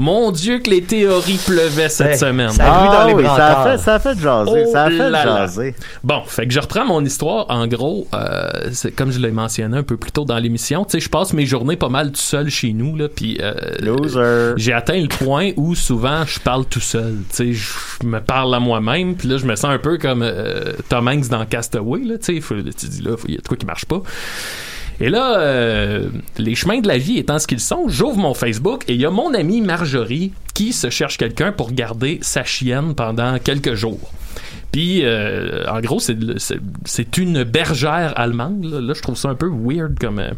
mon dieu que les théories pleuvaient cette Hey, semaine. ça- La rue dans les oui, ça a fait, ça a fait jaser, Oh ça a fait là là. jaser. Bon, fait que je reprends mon histoire. En gros, euh, c'est comme je l'ai mentionné un peu plus tôt dans l'émission. Tu sais, je passe mes journées pas mal tout seul chez nous là, puis euh, Loser. j'ai atteint le point où souvent je parle tout seul. Tu sais, je me parle à moi-même, puis là je me sens un peu comme euh, Tom Hanks dans Castaway. Là, tu sais, dis là, il y a de quoi qui marche pas. Et là, euh, les chemins de la vie étant ce qu'ils sont, j'ouvre mon Facebook et il y a mon amie Marjorie qui se cherche quelqu'un pour garder sa chienne pendant quelques jours. Puis, euh, en gros, c'est une bergère allemande. Là, je trouve ça un peu weird comme... euh,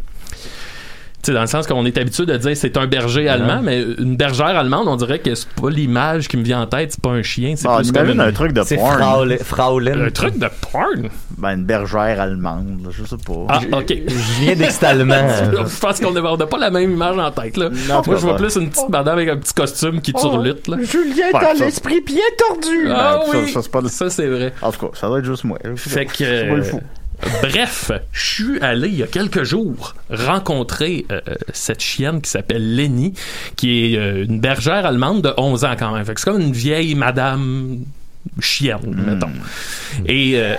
dans le sens qu'on est habitué de dire c'est un berger allemand, mais une bergère allemande, on dirait que c'est pas l'image qui me vient en tête, c'est pas un chien, c'est Ah, plus comme une- un truc de C'est porn. Fraule- Fraulein. un truc de porn? Ben, une bergère allemande, là, je sais pas. Ah, ok. Je viens d'extalement. <laughs> je pense qu'on n'a pas la même image en tête, là. Non, Moi, je vois plus une petite madame avec un petit costume qui turlute, là. Julien dans ça- l'esprit bien tordu. Ah Ben, ça- oui, ça, c'est vrai. En tout cas, ça doit être juste moi. Fait que, Bref, je suis allé il y a quelques jours rencontrer euh, euh, cette chienne qui s'appelle Lenny, qui est euh, une bergère allemande de 11 ans quand même. C'est comme une vieille madame chienne, Hmm. mettons. Et euh,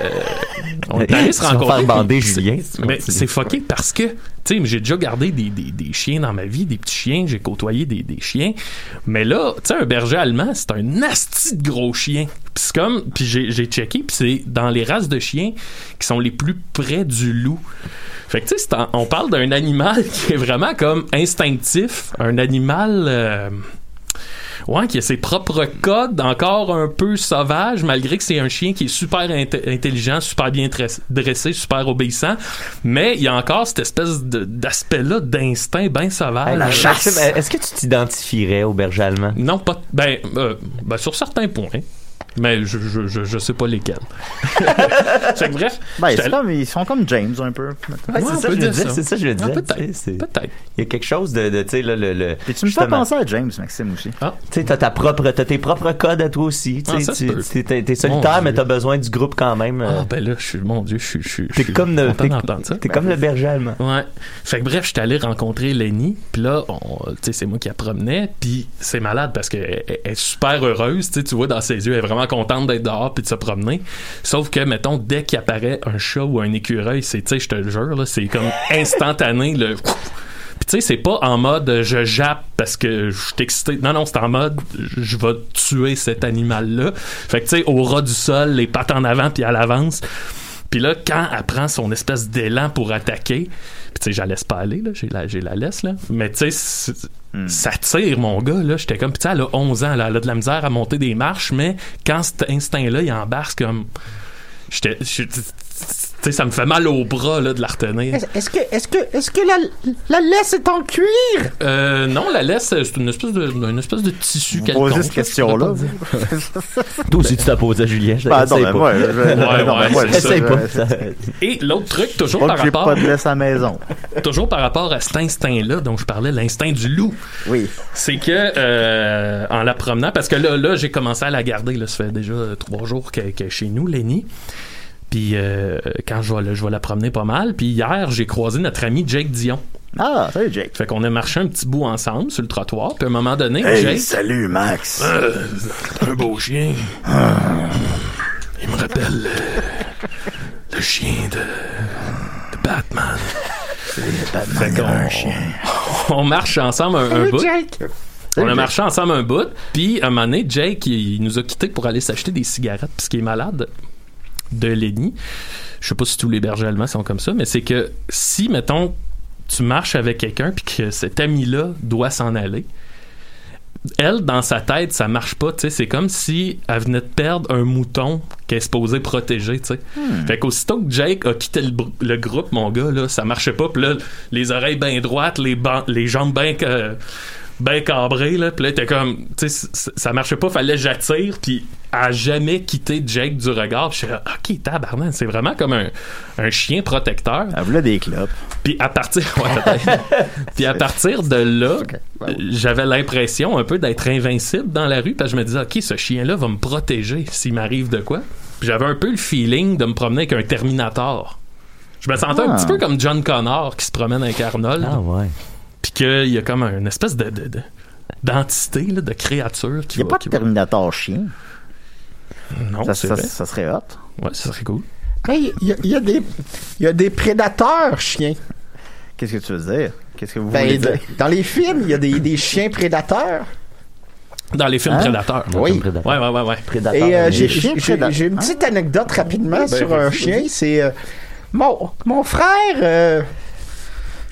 on est allé <laughs> se rencontrer. bander Julien, Mais c'est fucké parce que, tu sais, j'ai déjà gardé des, des, des chiens dans ma vie, des petits chiens, j'ai côtoyé des, des chiens. Mais là, tu sais, un berger allemand, c'est un asti de gros chien. Puis c'est comme, puis j'ai, j'ai checké, puis c'est dans les races de chiens qui sont les plus près du loup. Fait que tu sais, on parle d'un animal <laughs> qui est vraiment comme instinctif, un animal. euh, Ouais, qui a ses propres codes, encore un peu sauvage, malgré que c'est un chien qui est super int- intelligent, super bien dressé, super obéissant. Mais il y a encore cette espèce d'aspect-là d'instinct bien sauvage. Hey, Maxime, est-ce que tu t'identifierais au berger allemand? Non, pas. Ben, euh, ben, sur certains points. Mais je, je, je, je sais pas lesquels. <laughs> fait que bref. Ben, c'est comme, ils sont comme James un peu. Ouais, Ouais, c'est ça, peut je dire le disais, ça. c'est ça, je le Ah, disais. peut-être. Peut-être. Il y a quelque chose de, de tu sais, là, le, le, Et tu me fais penser à James, Maxime, aussi. Tu sais, t'as ta propre, t'as tes propres codes à toi aussi. Tu Ah, ça tu- peut. t'es solitaire, Mon mais t'as besoin du groupe quand même. euh. Ah, ben là, je suis. Mon Dieu, je suis. je suis- je t'es comme le, content t'es, d'entendre ça. t'es comme le berger allemand. Ouais. Fait que bref, j'étais allé rencontrer Lenny, puis là, on- tu sais, c'est moi qui la promenais, puis c'est malade parce qu'elle elle est super heureuse, tu sais, tu vois dans ses yeux, elle est vraiment contente d'être dehors puis de se promener. Sauf que, mettons, dès qu'il apparaît un chat ou un écureuil, c'est, tu sais, je te le jure, là, c'est comme <laughs> instantané, le... Puis tu sais, c'est pas en mode euh, je jappe parce que je suis excité. Non, non, c'est en mode je vais tuer cet animal-là. Fait que tu sais, au ras du sol, les pattes en avant puis à l'avance. Puis là, quand elle prend son espèce d'élan pour attaquer, puis tu sais, j'en laisse pas aller, là, j'ai la, j'ai la laisse, là. Mais tu sais, c'est- ça tire, mon gars, là. J'étais comme, sais, elle a 11 ans, là, elle a de la misère à monter des marches, mais quand cet instinct-là, il embarque comme. J'étais. Sais, ça me fait mal au bras, là, de la retenir. Est- Est-ce que, est-ce que, est-ce que la, la laisse est en cuir? Euh, non, la laisse, c'est une espèce de, une espèce de tissu Vous quelconque. posez cette question-là. <laughs> Toi aussi, tu t'as posé à Julien. Je- Ah, non, mais pas. moi, je- je- Ouais, non, mais ouais, moi, c'est je- Essaye pas. Et l'autre truc, toujours par rapport, pas de laisse à la maison. toujours par rapport à cet instinct-là dont je parlais, l'instinct du loup. Oui. c'est que euh, en la promenant, parce que là, là j'ai commencé à la garder, là, ça fait déjà euh, trois jours qu'elle qu'elle est chez nous, Lenny. Puis euh, quand je vais, la- je vais la promener pas mal. Puis hier, j'ai croisé notre ami Jake Dion. Ah, salut Jake. Fait qu'on a marché un petit bout ensemble sur le trottoir. Puis à un moment donné, Jake, salut Max. Euh, un beau chien. Il me rappelle euh, le chien de, de Batman. Fait qu'on- on marche ensemble un, un bout. Jake. On a marché ensemble un bout, puis à un moment donné, Jake, il, il nous a quittés pour aller s'acheter des cigarettes, puisqu'il est malade de Lenny. Je sais pas si tous les bergers allemands sont comme ça, mais c'est que si, mettons, tu marches avec quelqu'un, puis que cet ami-là doit s'en aller, elle, dans sa tête, ça marche pas, tu sais. C'est comme si elle venait de perdre un mouton qu'elle est supposée protéger, tu sais. Fait qu'aussitôt que Jake a quitté le, groupe, mon gars, là, ça marchait pas. Puis là, les oreilles bien droites, les, les jambes bien ben cabrées, là. Puis là, t'es comme, tu sais, ça marchait pas, fallait que j'attire. Puis à jamais quitté Jake du regard. Puis je suis là, OK, tabarnak, c'est vraiment comme un, un chien protecteur. Elle voulait des clopes. Puis à partir, ouais. <laughs> Puis à partir de là, j'avais l'impression un peu d'être invincible dans la rue, parce que je me disais, ok, ce chien-là va me protéger s'il m'arrive de quoi. J'avais un peu le feeling de me promener avec un Terminator. Je me sentais un Ah. petit peu comme John Connor qui se promène avec Arnold, Ah ouais. Puis qu'il y a comme une espèce de, de- de- d'entité, là, de créature qui Il n'y a va- pas de va- Terminator chien? Non, Ça, c'est ça, vrai. ça serait hot. Ouais, ça serait cool. Hey, il y, a- il y a des, il y a des prédateurs chiens. Qu'est-ce que tu veux dire? Qu'est-ce que vous Ben, voulez dire? dans les films, il y a des, des chiens prédateurs. Dans les films Hein? prédateurs. Oui. Prédateur. Ouais, ouais, ouais, ouais. Prédateur. Et euh, j'ai j'ai- prédateurs. j'ai une petite anecdote rapidement Ben, sur un chien. C'est euh, mon, mon frère. euh,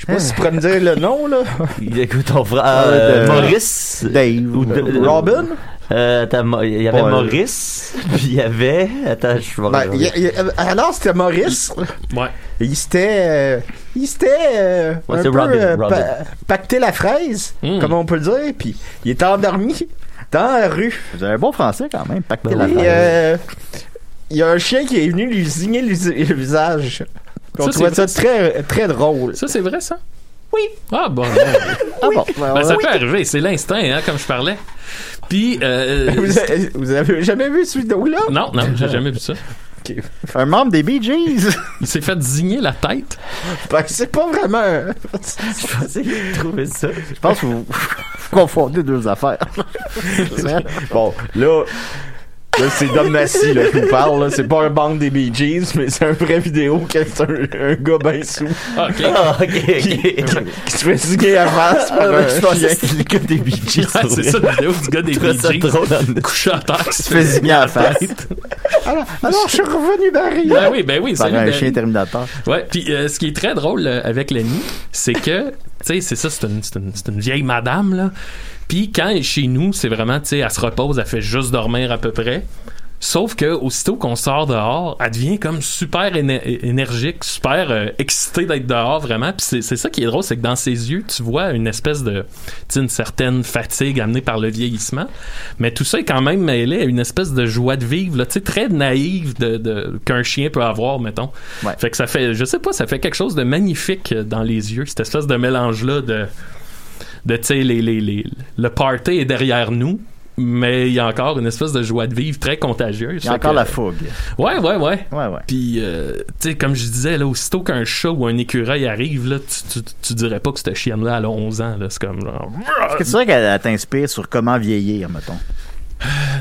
je sais pas si tu pourrais me dire le nom là. <laughs> Écoute, ton frère, Ah, euh, Maurice. Dave. Ou de- Robin? Euh, il y avait Paul. Maurice, puis il y avait... Attends, je vais Ben, regarder. il y a- il y a- alors c'était Maurice? Ouais. Il s'était, euh, il s'était euh, Ouais, un peu Robin, euh, Robin. pa- pacté la fraise, Mm. comme on peut le dire, puis il était endormi dans la rue. Vous avez un bon français quand même. Pacté Ben la fraise. euh, il y a un chien qui est venu lui signer le visage. Puis on Ça, trouvait ça c'est très, très drôle. Ça, c'est vrai, ça? Oui. Ah, bon. Ah bon, ben, Ben, ça oui. peut arriver, c'est l'instinct, hein, comme je parlais. Puis, euh, <laughs> Vous, avez, vous avez jamais vu ce vidéo-là? non, non, j'ai jamais vu ça. Un membre des Bee Gees? Il s'est fait zigner la tête. Ben, c'est pas vraiment. un- Je pensais ça. Je pense que vous, vous confondez deux affaires. <laughs> Bon, là. Là, c'est Dom Massy là, qui nous parle. là. C'est pas un bande des Bee Gees, mais c'est un vrai vidéo que c'est un, un gars ben sous Ah, OK. Ah, ok, qui, qui se fait signer à face par Ah, un chien. que c'était le gars des Bee Gees. Ouais, c'est ça, la vidéo du gars des Bee ça Gees drôle dans le- couché à terre. qui se fait zigner à face. tête. Alors, alors, je suis revenu Barry. Ben oui, ben oui, Par salut, un Barry. chien Terminator. Ouais, puis euh, ce qui est très drôle euh, avec Lenny, c'est que, tu sais, c'est ça, c'est une, c'est une, c'est une vieille madame, là. Puis quand elle est chez nous, c'est vraiment, tu sais, elle se repose, elle fait juste dormir à peu près. Sauf que aussitôt qu'on sort dehors, elle devient comme super éner- énergique, super euh, excitée d'être dehors vraiment. Puis c'est, ça qui est drôle, c'est que dans ses yeux, tu vois une espèce de, tu sais, une certaine fatigue amenée par le vieillissement. Mais tout ça est quand même mêlé à une espèce de joie de vivre, là, tu sais, très naïve de, de- qu'un chien peut avoir, mettons. Ouais. Fait que ça fait, je sais pas, ça fait quelque chose de magnifique euh, dans les yeux, cette espèce de mélange-là de, de tu sais, les, les, les, le party est derrière nous. Mais il y a encore une espèce de joie de vivre très contagieuse. Il y a encore que- la fougue. Ouais, ouais, ouais. Ouais, ouais. Puis, euh, tu sais, comme je disais, là, aussitôt qu'un chat ou un écureuil arrive, là, tu, tu, tu dirais pas que cette chienne-là, elle a 11 ans. là. C'est comme genre. Est-ce que tu dirais qu'elle elle t'inspire sur comment vieillir, mettons?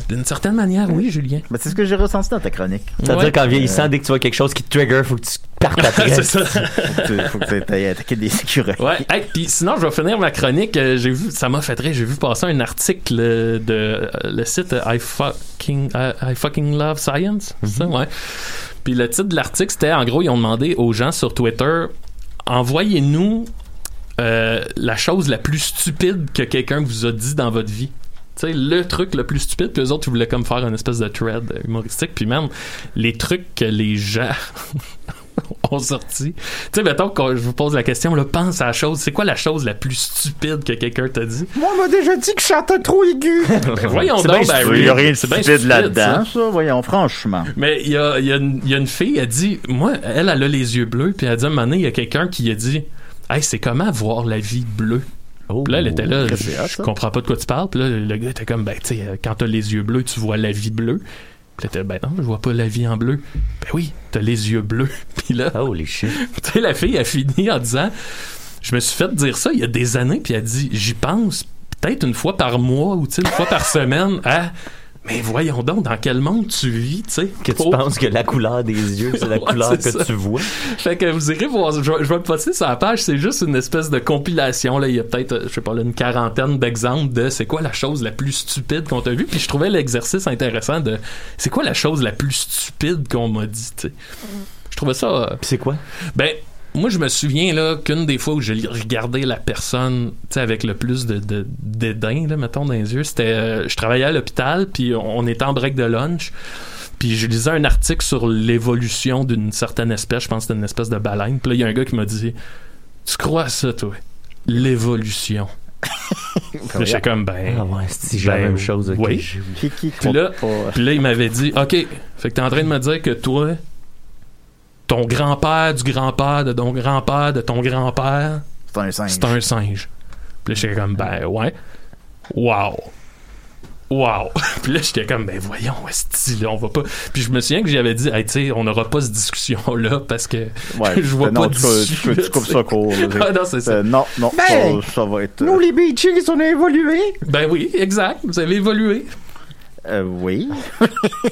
D'une certaine manière, oui, Julien. Ben, c'est ce que j'ai ressenti dans ta chronique. C'est-à-dire Ouais. qu'en vieillissant, dès que tu vois quelque chose qui te trigger, faut que tu carte après. c'est ça. Faut que- faut que tu ailles attaquer des <laughs> écureuils. Ouais, hey, puis sinon je vais finir ma chronique. Euh, j'ai vu, ça m'a fait rire. J'ai vu passer un article euh, de euh, le site euh, I fucking I, I fucking love science, ça, ouais. Puis le titre de l'article c'était en gros ils ont demandé aux gens sur Twitter envoyez-nous euh, la chose la plus stupide que quelqu'un vous a dit dans votre vie. Tu sais, le truc le plus stupide, puis eux autres, ils voulaient comme faire une espèce de thread humoristique, puis même les trucs que les gens <laughs> ont sorti. Tu sais, mettons, quand je vous pose la question, là, pense à la chose, c'est quoi la chose la plus stupide que quelqu'un t'a dit? Moi, on m'a déjà dit que je chantais trop aigu. <laughs> Ben, voyons C'est donc, bien Barry. Il n'y a rien de C'est bien stupide stupide, là-dedans, ça. ça. Voyons, franchement. Mais il y a, y y a une fille, elle dit, moi, elle, elle a les yeux bleus, puis elle dit, à un moment donné, il y a quelqu'un qui a dit, hey, c'est comment voir la vie bleue? Oh. Puis là, elle était là, je, hot, comprends pas de quoi tu parles. Puis là, le gars était comme, ben, tu sais, euh, quand t'as les yeux bleus, tu vois la vie bleue. Puis là, t'es, ben non, je vois pas la vie en bleu. Ben oui, t'as les yeux bleus. <laughs> Puis là, Holy shit. <laughs> tu sais, la fille a fini en disant Je me suis fait dire ça il y a des années, puis elle dit J'y pense peut-être une fois par mois ou tu sais, une fois par semaine. Ah, mais voyons donc, dans quel monde tu vis, tu sais? Que tu penses que la couleur des yeux, c'est la <laughs> Ouais, couleur que ça. tu vois. Fait que vous irez voir, je, vais- je vais le poster sur la page, c'est juste une espèce de compilation, là, il y a peut-être, euh, je sais pas, là, une quarantaine d'exemples de c'est quoi la chose la plus stupide qu'on t'a vue, puis je trouvais l'exercice intéressant de c'est quoi la chose la plus stupide qu'on m'a dit, tu sais. Je trouvais ça... euh, Puis c'est quoi? ben, moi, je me souviens là qu'une des fois où j'ai regardé la personne, tu sais, avec le plus de, de dédain, là, mettons, dans les yeux, c'était, euh, je travaillais à l'hôpital, puis on, était en break de lunch, puis je lisais un article sur l'évolution d'une certaine espèce, je pense que c'était une espèce de baleine, puis là, il y a un gars qui m'a dit, tu crois à ça, toi? L'évolution. <laughs> J'étais comme, ben... Ah ouais, c'est la ben, même chose. ok, oui. Puis là, là, il m'avait dit, OK, fait que t'es en train de me dire que toi, ton grand-père du grand-père de ton grand-père de ton grand-père, C'est un singe. c'est un singe. Puis là, j'étais comme, ben ouais. Wow. Wow. <laughs> Puis là, j'étais comme, ben voyons, est là, on va pas. Puis je me souviens que j'avais dit, hey, tu sais, on n'aura pas cette discussion-là parce que <laughs> Ouais, je vois non, pas tu, d'issue, tu, tu, coupes tu sais. ça court. là. <laughs> Ah, non, c'est ça. Euh, non, non, Ben, ça, ça va être... Nous, les Bee Gees, on a évolué. Ben oui, exact. Vous avez évolué. Euh, oui.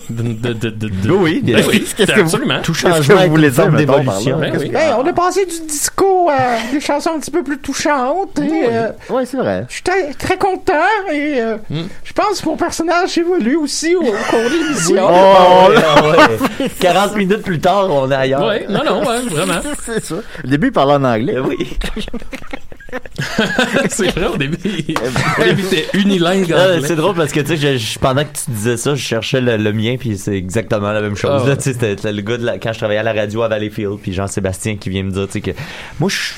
De, de, de, de- de- Oui, bien Ben sûr. oui, Qu'est-ce que vous- absolument. Tout que vous est voulez dire, d'évolution? là? Ben Qu'est-ce oui. que- Hey, on a passé du disco à des chansons un petit peu plus touchantes. Et, euh, Ouais, c'est vrai. je suis très, content et euh, Hmm. je pense que mon personnage évolue aussi au, cours de l'émission. Oh, ouais, ah ouais. 40 <laughs> minutes plus tard, on est ailleurs. Ouais, non, non, ouais, vraiment. <laughs> c'est ça. Au début, il parlait en anglais. Eh oui. <laughs> c'est vrai, au début, il- au début, t'es unilingue Ah, c'est drôle parce que tu sais, je- pendant que tu disais ça, je cherchais le, le mien puis c'est exactement la même chose. Ah. Là, tu sais, c'était c'était le gars de la- quand je travaillais à la radio à Valleyfield puis Jean-Sébastien qui vient me dire, tu sais que moi je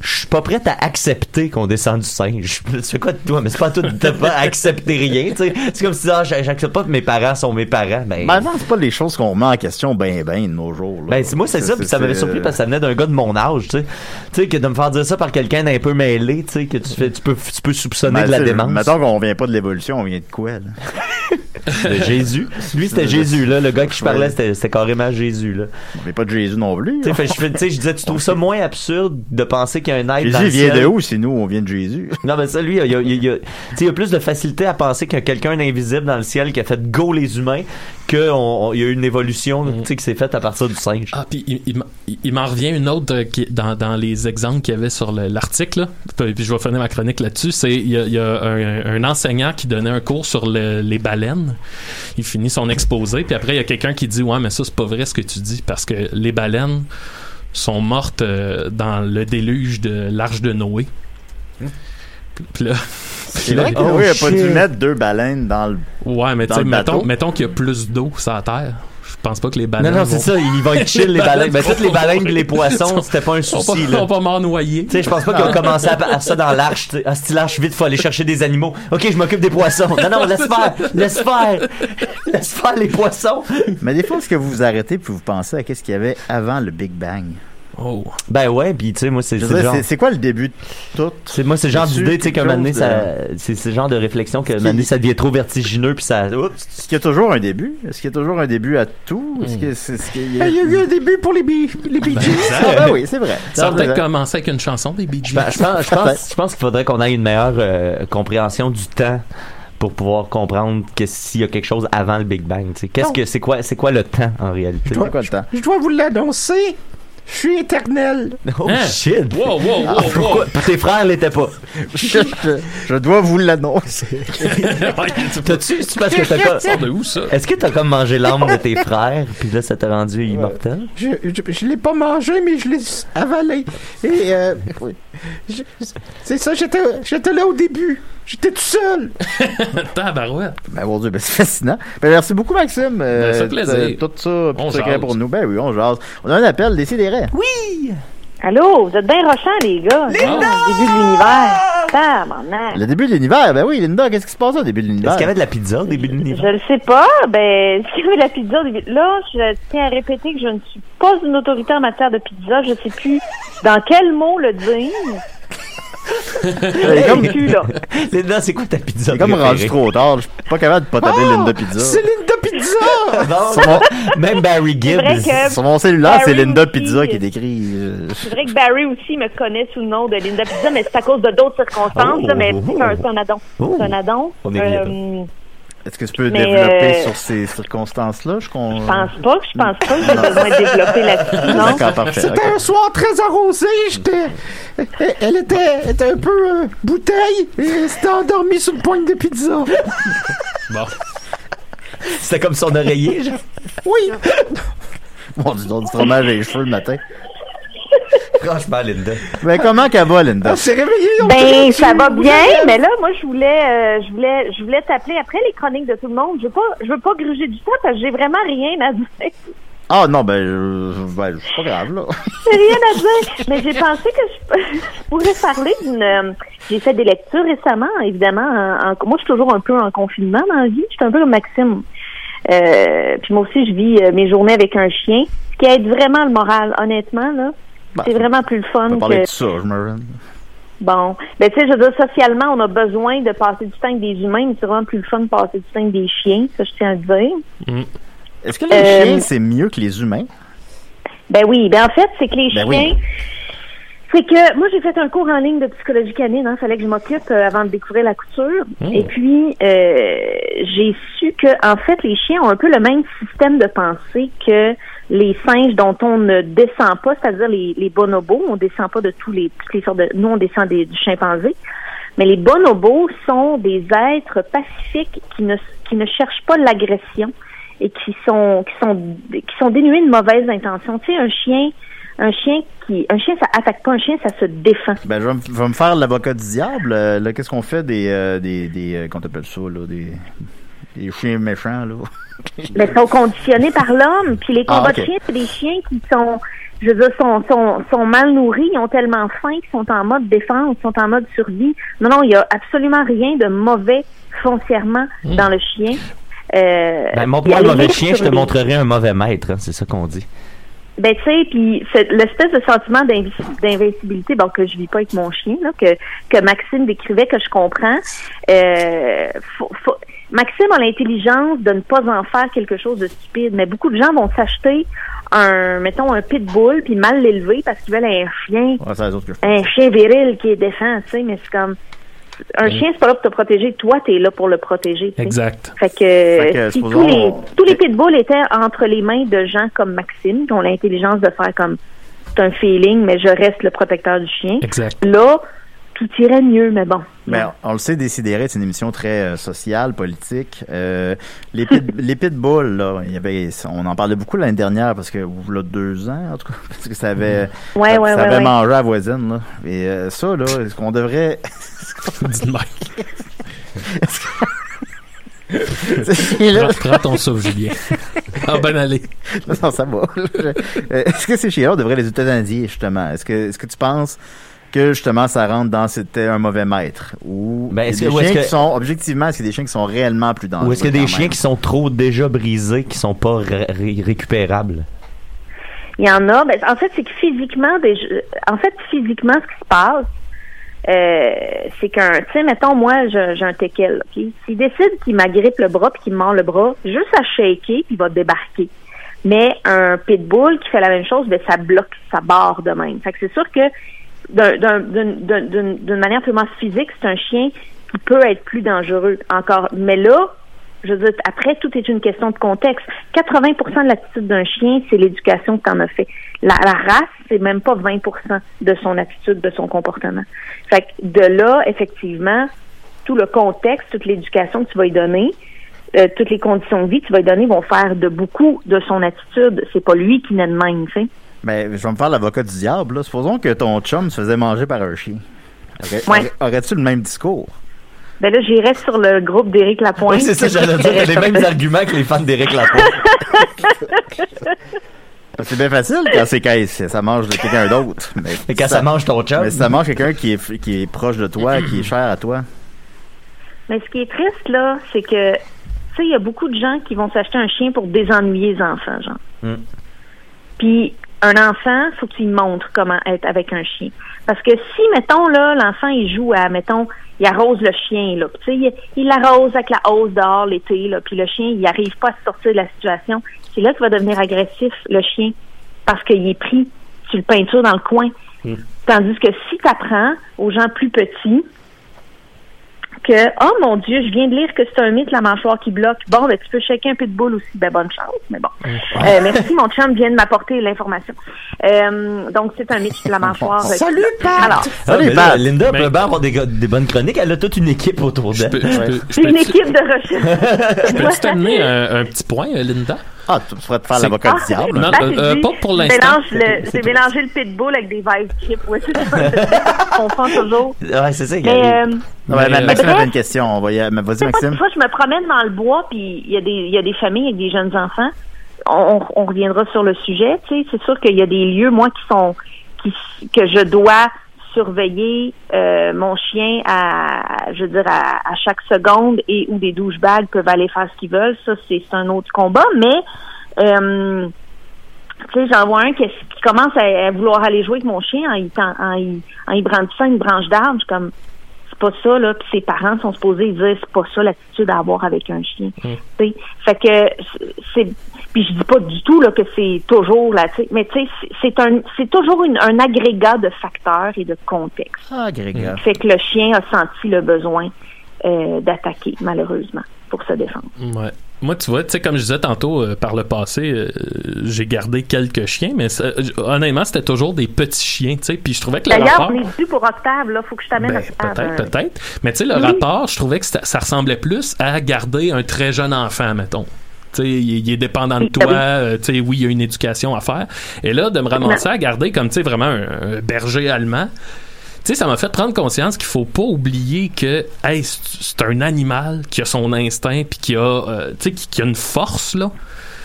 je suis pas prête à accepter qu'on descende du singe. <laughs> Tu fais quoi de toi? Mais c'est pas toi de pas <laughs> accepter rien, tu sais. C'est comme si, ah, j'a- j'accepte pas que mes parents sont mes parents. Ben, Mais non, c'est pas les choses qu'on remet en question ben ben de nos jours. là. ben, c'est- moi, c'est ça, puis ça m'avait surpris parce que ça venait d'un gars de mon âge, tu sais. Tu sais, que de me faire dire ça par quelqu'un d'un peu mêlé, tu sais, que tu fais, tu peux, tu peux soupçonner Ben, de la démence. Mettons qu'on vient pas de l'évolution, on vient de quoi, là? <laughs> De Jésus. Lui, c'était Jésus, là. Le gars qui je parlais, c'était carrément Jésus, là. On vient pas de Jésus non plus. Tu sais, je fais- tu sais, je disais, tu trouves ça moins absurde de penser a un dans vient ciel? de où? Si nous, on vient de Jésus? <laughs> Non, mais ça, lui, il y a, il y a- il y a- tu sais, il y a plus de facilité à penser qu'il y a quelqu'un d'invisible dans le ciel qui a fait go les humains qu'il y a eu une évolution, tu sais, qui s'est faite à partir du singe. Ah, puis il, il m'en- il- il m'en revient une autre euh, qui dans, dans les exemples qu'il y avait sur le- l'article, puis je vais finir ma chronique là-dessus. C'est il y a, il y a un, un enseignant qui donnait un cours sur le- les baleines. Il finit son exposé, puis après il y a quelqu'un qui dit ouais mais ça c'est pas vrai ce que tu dis parce que les baleines sont mortes euh, dans le déluge de l'arche de Noé. Puis- Puis là, C'est vrai? Que Oh, oui, il a pas dû mettre deux baleines dans le. ouais mais tu sais mettons, mettons qu'il y a plus d'eau sur la terre. Je pense pas que les Non, baleines non, vont- c'est ça, ils vont être chill, les <laughs> baleines. Ben, toutes les baleines et les poissons, Sont- c'était pas un sont souci, sont là. pas morts noyés. Tu sais, je pense pas qu'ils ont commencé à, à ça dans l'arche. tu sais. Ah, si l'arche, vite, faut aller chercher des animaux. Ok, je m'occupe des poissons. Non, non, laisse faire, laisse faire, laisse faire les poissons. Mais des fois, est-ce que vous vous arrêtez puis vous pensez à qu'est-ce qu'il y avait avant le Big Bang? Oh. Ben ouais, puis tu sais, moi, c'est Je c'est quoi le début de tout? C'est moi, c'est le genre d'idée, tu sais, qu'à un quelque moment ça, c'est le genre de réflexion que, un Qui- moment donné, ça devient trop vertigineux, puis ça. Est-ce qu'il y a toujours un début? Est-ce qu'il y a toujours un début à tout? Hmm. Est-ce que c'est ce qu'il y Ben, Il y a eu un début pour les Bee, les Bee Gees. Ah ben oui, c'est vrai. Ça C'est peut-être vrai. commencer avec une chanson des Bee Gees. Ben, je pense, je pense, je pense qu'il faudrait qu'on ait une meilleure euh, compréhension du temps pour pouvoir comprendre que s'il y a quelque chose avant le Big Bang. tu sais. Qu'est-ce que c'est quoi c'est quoi le temps en réalité? C'est quoi le temps? Je dois vous l'annoncer. Je suis éternel. Oh Hein? shit! Wow, wow, wow, Ah, wow. Tes frères l'étaient pas. je, je- je dois vous l'annoncer. <laughs> T'as-tu, c'est parce que t'as pas. sort de où, ça? Est-ce que t'as comme mangé l'âme de tes frères, puis là, ça t'a rendu immortel? Je, je, je l'ai pas mangé, mais je l'ai avalé. Et euh, c'est ça, j'étais, j'étais là au début. J'étais tout seul. <laughs> Tabarouette. Ben, mon Dieu, ben, c'est fascinant. Ben, merci beaucoup, Maxime. Ben, ça fait plaisir. t- Tout ça, On tout secret pour nous. Ben oui, on jase. On a un appel, décidérez. Oui! Allô, vous êtes bien rochants, les gars. Linda! Le début de l'univers. Tabarnak. Le début de l'univers, ben oui, Linda, qu'est-ce qui se passe au début de l'univers? Est-ce qu'il y avait de la pizza au début de l'univers? Je le sais pas. Ben, s'il y avait de la pizza au début? Là, je tiens à répéter que je ne suis pas une autorité en matière de pizza. Je sais plus dans quel mot le dire. <laughs> C'est comme. <laughs> Linda, c'est quoi ta pizza c'est comme rendu trop tard. Je suis pas capable de pas taper Oh, Linda Pizza. C'est Linda Pizza. <laughs> Non, mon, même Barry Gibbs. que sur mon cellulaire, c'est Linda aussi. Pizza qui est écrit. euh, c'est vrai que Barry aussi me connaît sous le nom de Linda Pizza, mais c'est à cause de d'autres circonstances. Oh. là, mais c'est un, c'est un addon. Oh. C'est un addon. On est Euh, Est-ce que tu peux Mais, développer euh, sur ces circonstances-là? Je con... je pense pas. Je pense pas que j'ai besoin de développer là-dessus. C'était un soir très arrosé. J'étais, elle était, était un peu euh, bouteille et elle s'était endormie sur une pointe de pizza. Bon. C'était comme son oreiller, genre. Oui. Mon Dieu, on dit vraiment les cheveux le matin. Franchement, Linda. Ben, comment qu'elle va, Linda? Réveillé. Ben, ça va bien, mais là, moi, je voulais, euh, je voulais, je voulais t'appeler après les chroniques de tout le monde. Je veux pas, je veux pas gruger du temps parce que j'ai vraiment rien à dire. Ah, non, ben, je- ben, c'est pas grave, là. <laughs> J'ai rien à dire. Mais j'ai pensé que je, <laughs> je pourrais parler d'une. euh, J'ai fait des lectures récemment, évidemment. en- en- moi, je suis toujours un peu en confinement dans la vie. Je suis un peu comme Maxime. Euh, puis moi aussi, je vis euh, mes journées avec un chien, ce qui aide vraiment le moral, honnêtement là. Ben, c'est vraiment plus le fun va parler que de ça, je me Bon, ben tu sais, je veux dire, socialement, on a besoin de passer du temps avec des humains, mais c'est vraiment plus le fun de passer du temps avec des chiens, ça je tiens à le dire. Est-ce que les Euh, chiens, c'est mieux que les humains? Ben oui, ben en fait, c'est que les Ben chiens, oui. c'est que moi j'ai fait un cours en ligne de psychologie canine, hein, fallait que je m'occupe euh, avant de découvrir la couture. Et puis euh, j'ai su que en fait les chiens ont un peu le même système de pensée que les singes dont on ne descend pas, c'est-à-dire les, bonobos, on descend pas de tous les toutes les sortes de nous on descend des, du chimpanzé. Mais les bonobos sont des êtres pacifiques qui ne qui ne cherchent pas l'agression et qui sont qui sont qui sont dénués de mauvaises intentions. Tu sais, un chien, un chien qui un chien ça attaque pas un chien, ça se défend. Ben, je vais, me- je vais me faire l'avocat du diable. Euh, là, qu'est-ce qu'on fait des, euh, des, des, euh, qu'on appelle ça, là, des, des chiens méchants, là? Mais <laughs> ils sont conditionnés par l'homme. Puis les Ah, combats de chiens, c'est des chiens qui sont je veux dire, sont, sont, sont mal nourris, ils ont tellement faim qu'ils sont en mode défense, sont en mode survie. Non, non, il y a absolument rien de mauvais foncièrement dans le chien. Euh, Ben, la mauvais chien, je te les- montrerai un mauvais maître, hein, c'est ça qu'on dit. Ben tu sais, puis c'est l'espèce de sentiment d'invi- d'invincibilité, bon que je vis pas avec mon chien, là, que que Maxime décrivait, que je comprends. Euh, faut- faut- Maxime a l'intelligence de ne pas en faire quelque chose de stupide, mais beaucoup de gens vont s'acheter un, mettons, un pitbull puis mal l'élever parce qu'ils veulent un chien, Ouais, un chien viril qui est défend, tu sais, mais c'est comme un chien, c'est pas là pour te protéger, toi, t'es là pour le protéger. tu. Exact. Fait que, Fait que, si tous les, tous les pitbulls étaient entre les mains de gens comme Maxime, qui ont l'intelligence de faire comme c'est un feeling, mais je reste le protecteur du chien. Exact. Là, tout irait mieux, mais bon. Mais on le sait, Décidéré, c'est une émission très euh, sociale, politique. Euh, les, pit, <laughs> les pitbulls, là, il y avait, on en parlait beaucoup l'année dernière parce que, ou là, deux ans, en tout cas, <laughs> parce que ça avait, Ouais, ça, ouais, ça ouais, avait ouais. mangé à la voisine, là. Et euh, ça, là, est-ce qu'on devrait... Dis de même. Ces chiens-là- Prends, prends ton souffle, Julien. Ah, ben allez. non, ça va. Euh, Est-ce que ces chiens-là on devrait les euthanasier, justement? Est-ce que, est-ce que tu penses que, justement, ça rentre dans c'était un mauvais maître? Ou Ben, est-ce des que- ou chiens est-ce qui que- sont, objectivement, est-ce qu'il y a des chiens qui sont réellement plus dangereux? Ou est-ce qu'il y a des chiens qui sont trop déjà brisés, qui sont pas ré- ré- récupérables? Il y en a. Ben, en fait, c'est que physiquement, des, en fait, physiquement, ce qui se passe, euh, c'est qu'un, tu sais, mettons, moi, j'ai un teckel, ok? S'il décide qu'il m'agrippe le bras puis qu'il me mord le bras, juste à shaker puis il va débarquer. Mais un pitbull qui fait la même chose, ben, ça bloque, ça barre de même. Fait que c'est sûr que d'une manière purement physique, c'est un chien qui peut être plus dangereux encore. Mais là, Je veux dire, après, tout est une question de contexte. 80% de l'attitude d'un chien, c'est l'éducation que t'en as fait. La, la race, c'est même pas 20% de son attitude, de son comportement. Fait que de là, effectivement, tout le contexte, toute l'éducation que tu vas lui donner, euh, toutes les conditions de vie que tu vas lui donner vont faire de beaucoup de son attitude. C'est pas lui qui naît de même, tu sais. Mais je vais me faire l'avocat du diable. Là. Supposons que ton chum se faisait manger par un chien. Ouais. Aurais-tu le même discours? Ben là, j'irais sur le groupe d'Éric Lapointe. Oui, c'est ça, j'allais dire, les mêmes arguments que les fans d'Éric Lapointe. <laughs> C'est bien facile quand c'est quand ça mange de quelqu'un d'autre. Mais, Et quand ça mange ton chum. Mais si ça mange quelqu'un qui est, qui est proche de toi, qui est <clears throat> cher à toi. Mais ce qui est triste, là, c'est que, tu sais, il y a beaucoup de gens qui vont s'acheter un chien pour désennuyer les enfants, genre. Mm. Puis, un enfant, faut qu'il montre comment être avec un chien. Parce que si, mettons, là, l'enfant, il joue à, mettons, il arrose le chien, là. Tu sais, il, l'arrose avec la hausse dehors l'été, là. Puis le chien, il arrive pas à se sortir de la situation. C'est là qu'il va devenir agressif, le chien. Parce qu'il est pris sur le peinture dans le coin. Tandis que si tu apprends aux gens plus petits que oh mon Dieu, je viens de lire que c'est un mythe la mâchoire qui bloque. Bon, ben tu peux shaker un peu de boule aussi, ben bonne chance, mais bon. Euh, merci, mon chum vient de m'apporter l'information. Euh, donc c'est un mythe la mâchoire. <laughs> Salut, Pat! Alors, Ah, là, Pat. Linda Mais- peut bien avoir des, bonnes chroniques. Elle a toute une équipe autour d'elle. peux, peux, une peux- équipe de recherche. <laughs> je peux-tu t'amener un, un petit point, euh, Linda? Ah, tu pourrais te faire C'est- l'avocat du diable. Non, euh, euh, pas pour je l'instant. mélange le- J'ai mélangé le pitbull avec des vice chips. Ouais, c'est ça. <laughs> On confond toujours. Ouais, c'est ça. Mais, euh, Non, mais, Maxime bref. avait une question. Vas-y, Maxime. des fois, je me promène dans le bois, puis il y a des il y a des familles avec des jeunes enfants. On, on- on reviendra sur le sujet. Tu sais, c'est sûr qu'il y a des lieux, moi, qui sont qui que je dois surveiller euh, mon chien à je veux dire à, à chaque seconde et où des douchebags peuvent aller faire ce qu'ils veulent. Ça, c'est un autre combat. Mais euh, tu sais, j'en vois un qui, commence à, vouloir aller jouer avec mon chien en y, en brandissant une branche d'arbre. Comme, c'est pas ça, là. Puis ses parents sont supposés dire, c'est pas ça l'attitude à avoir avec un chien. Tu sais, Fait que, c'est, puis je dis pas du tout, là, que c'est toujours, là, mais tu sais, c'est- un, c'est toujours une- un agrégat de facteurs et de contexte. Ah, Grégoire. Fait que le chien a senti le besoin euh, d'attaquer, malheureusement, pour se défendre. Ouais. Moi, tu vois, tu sais, comme je disais tantôt, euh, par le passé, euh, j'ai gardé quelques chiens, mais ça- euh, honnêtement, c'était toujours des petits chiens, tu sais. Puis je trouvais que le D'ailleurs, on est dû pour Octave, là. Faut que je t'amène Ben, Octave. peut-être, euh, peut-être. Mais tu sais, le Oui. rapport, je trouvais que ça, ça ressemblait plus à garder un très jeune enfant, mettons. Tu sais, il, il est dépendant de toi. oui. tu sais, oui, il y a une éducation à faire. Et là, de me ramasser à garder comme, tu sais, vraiment un, un berger allemand. Tu sais, ça m'a fait prendre conscience qu'il faut pas oublier que, hey, c'est un animal qui a son instinct puis qui a, euh, tu sais, qui, qui a une force, là.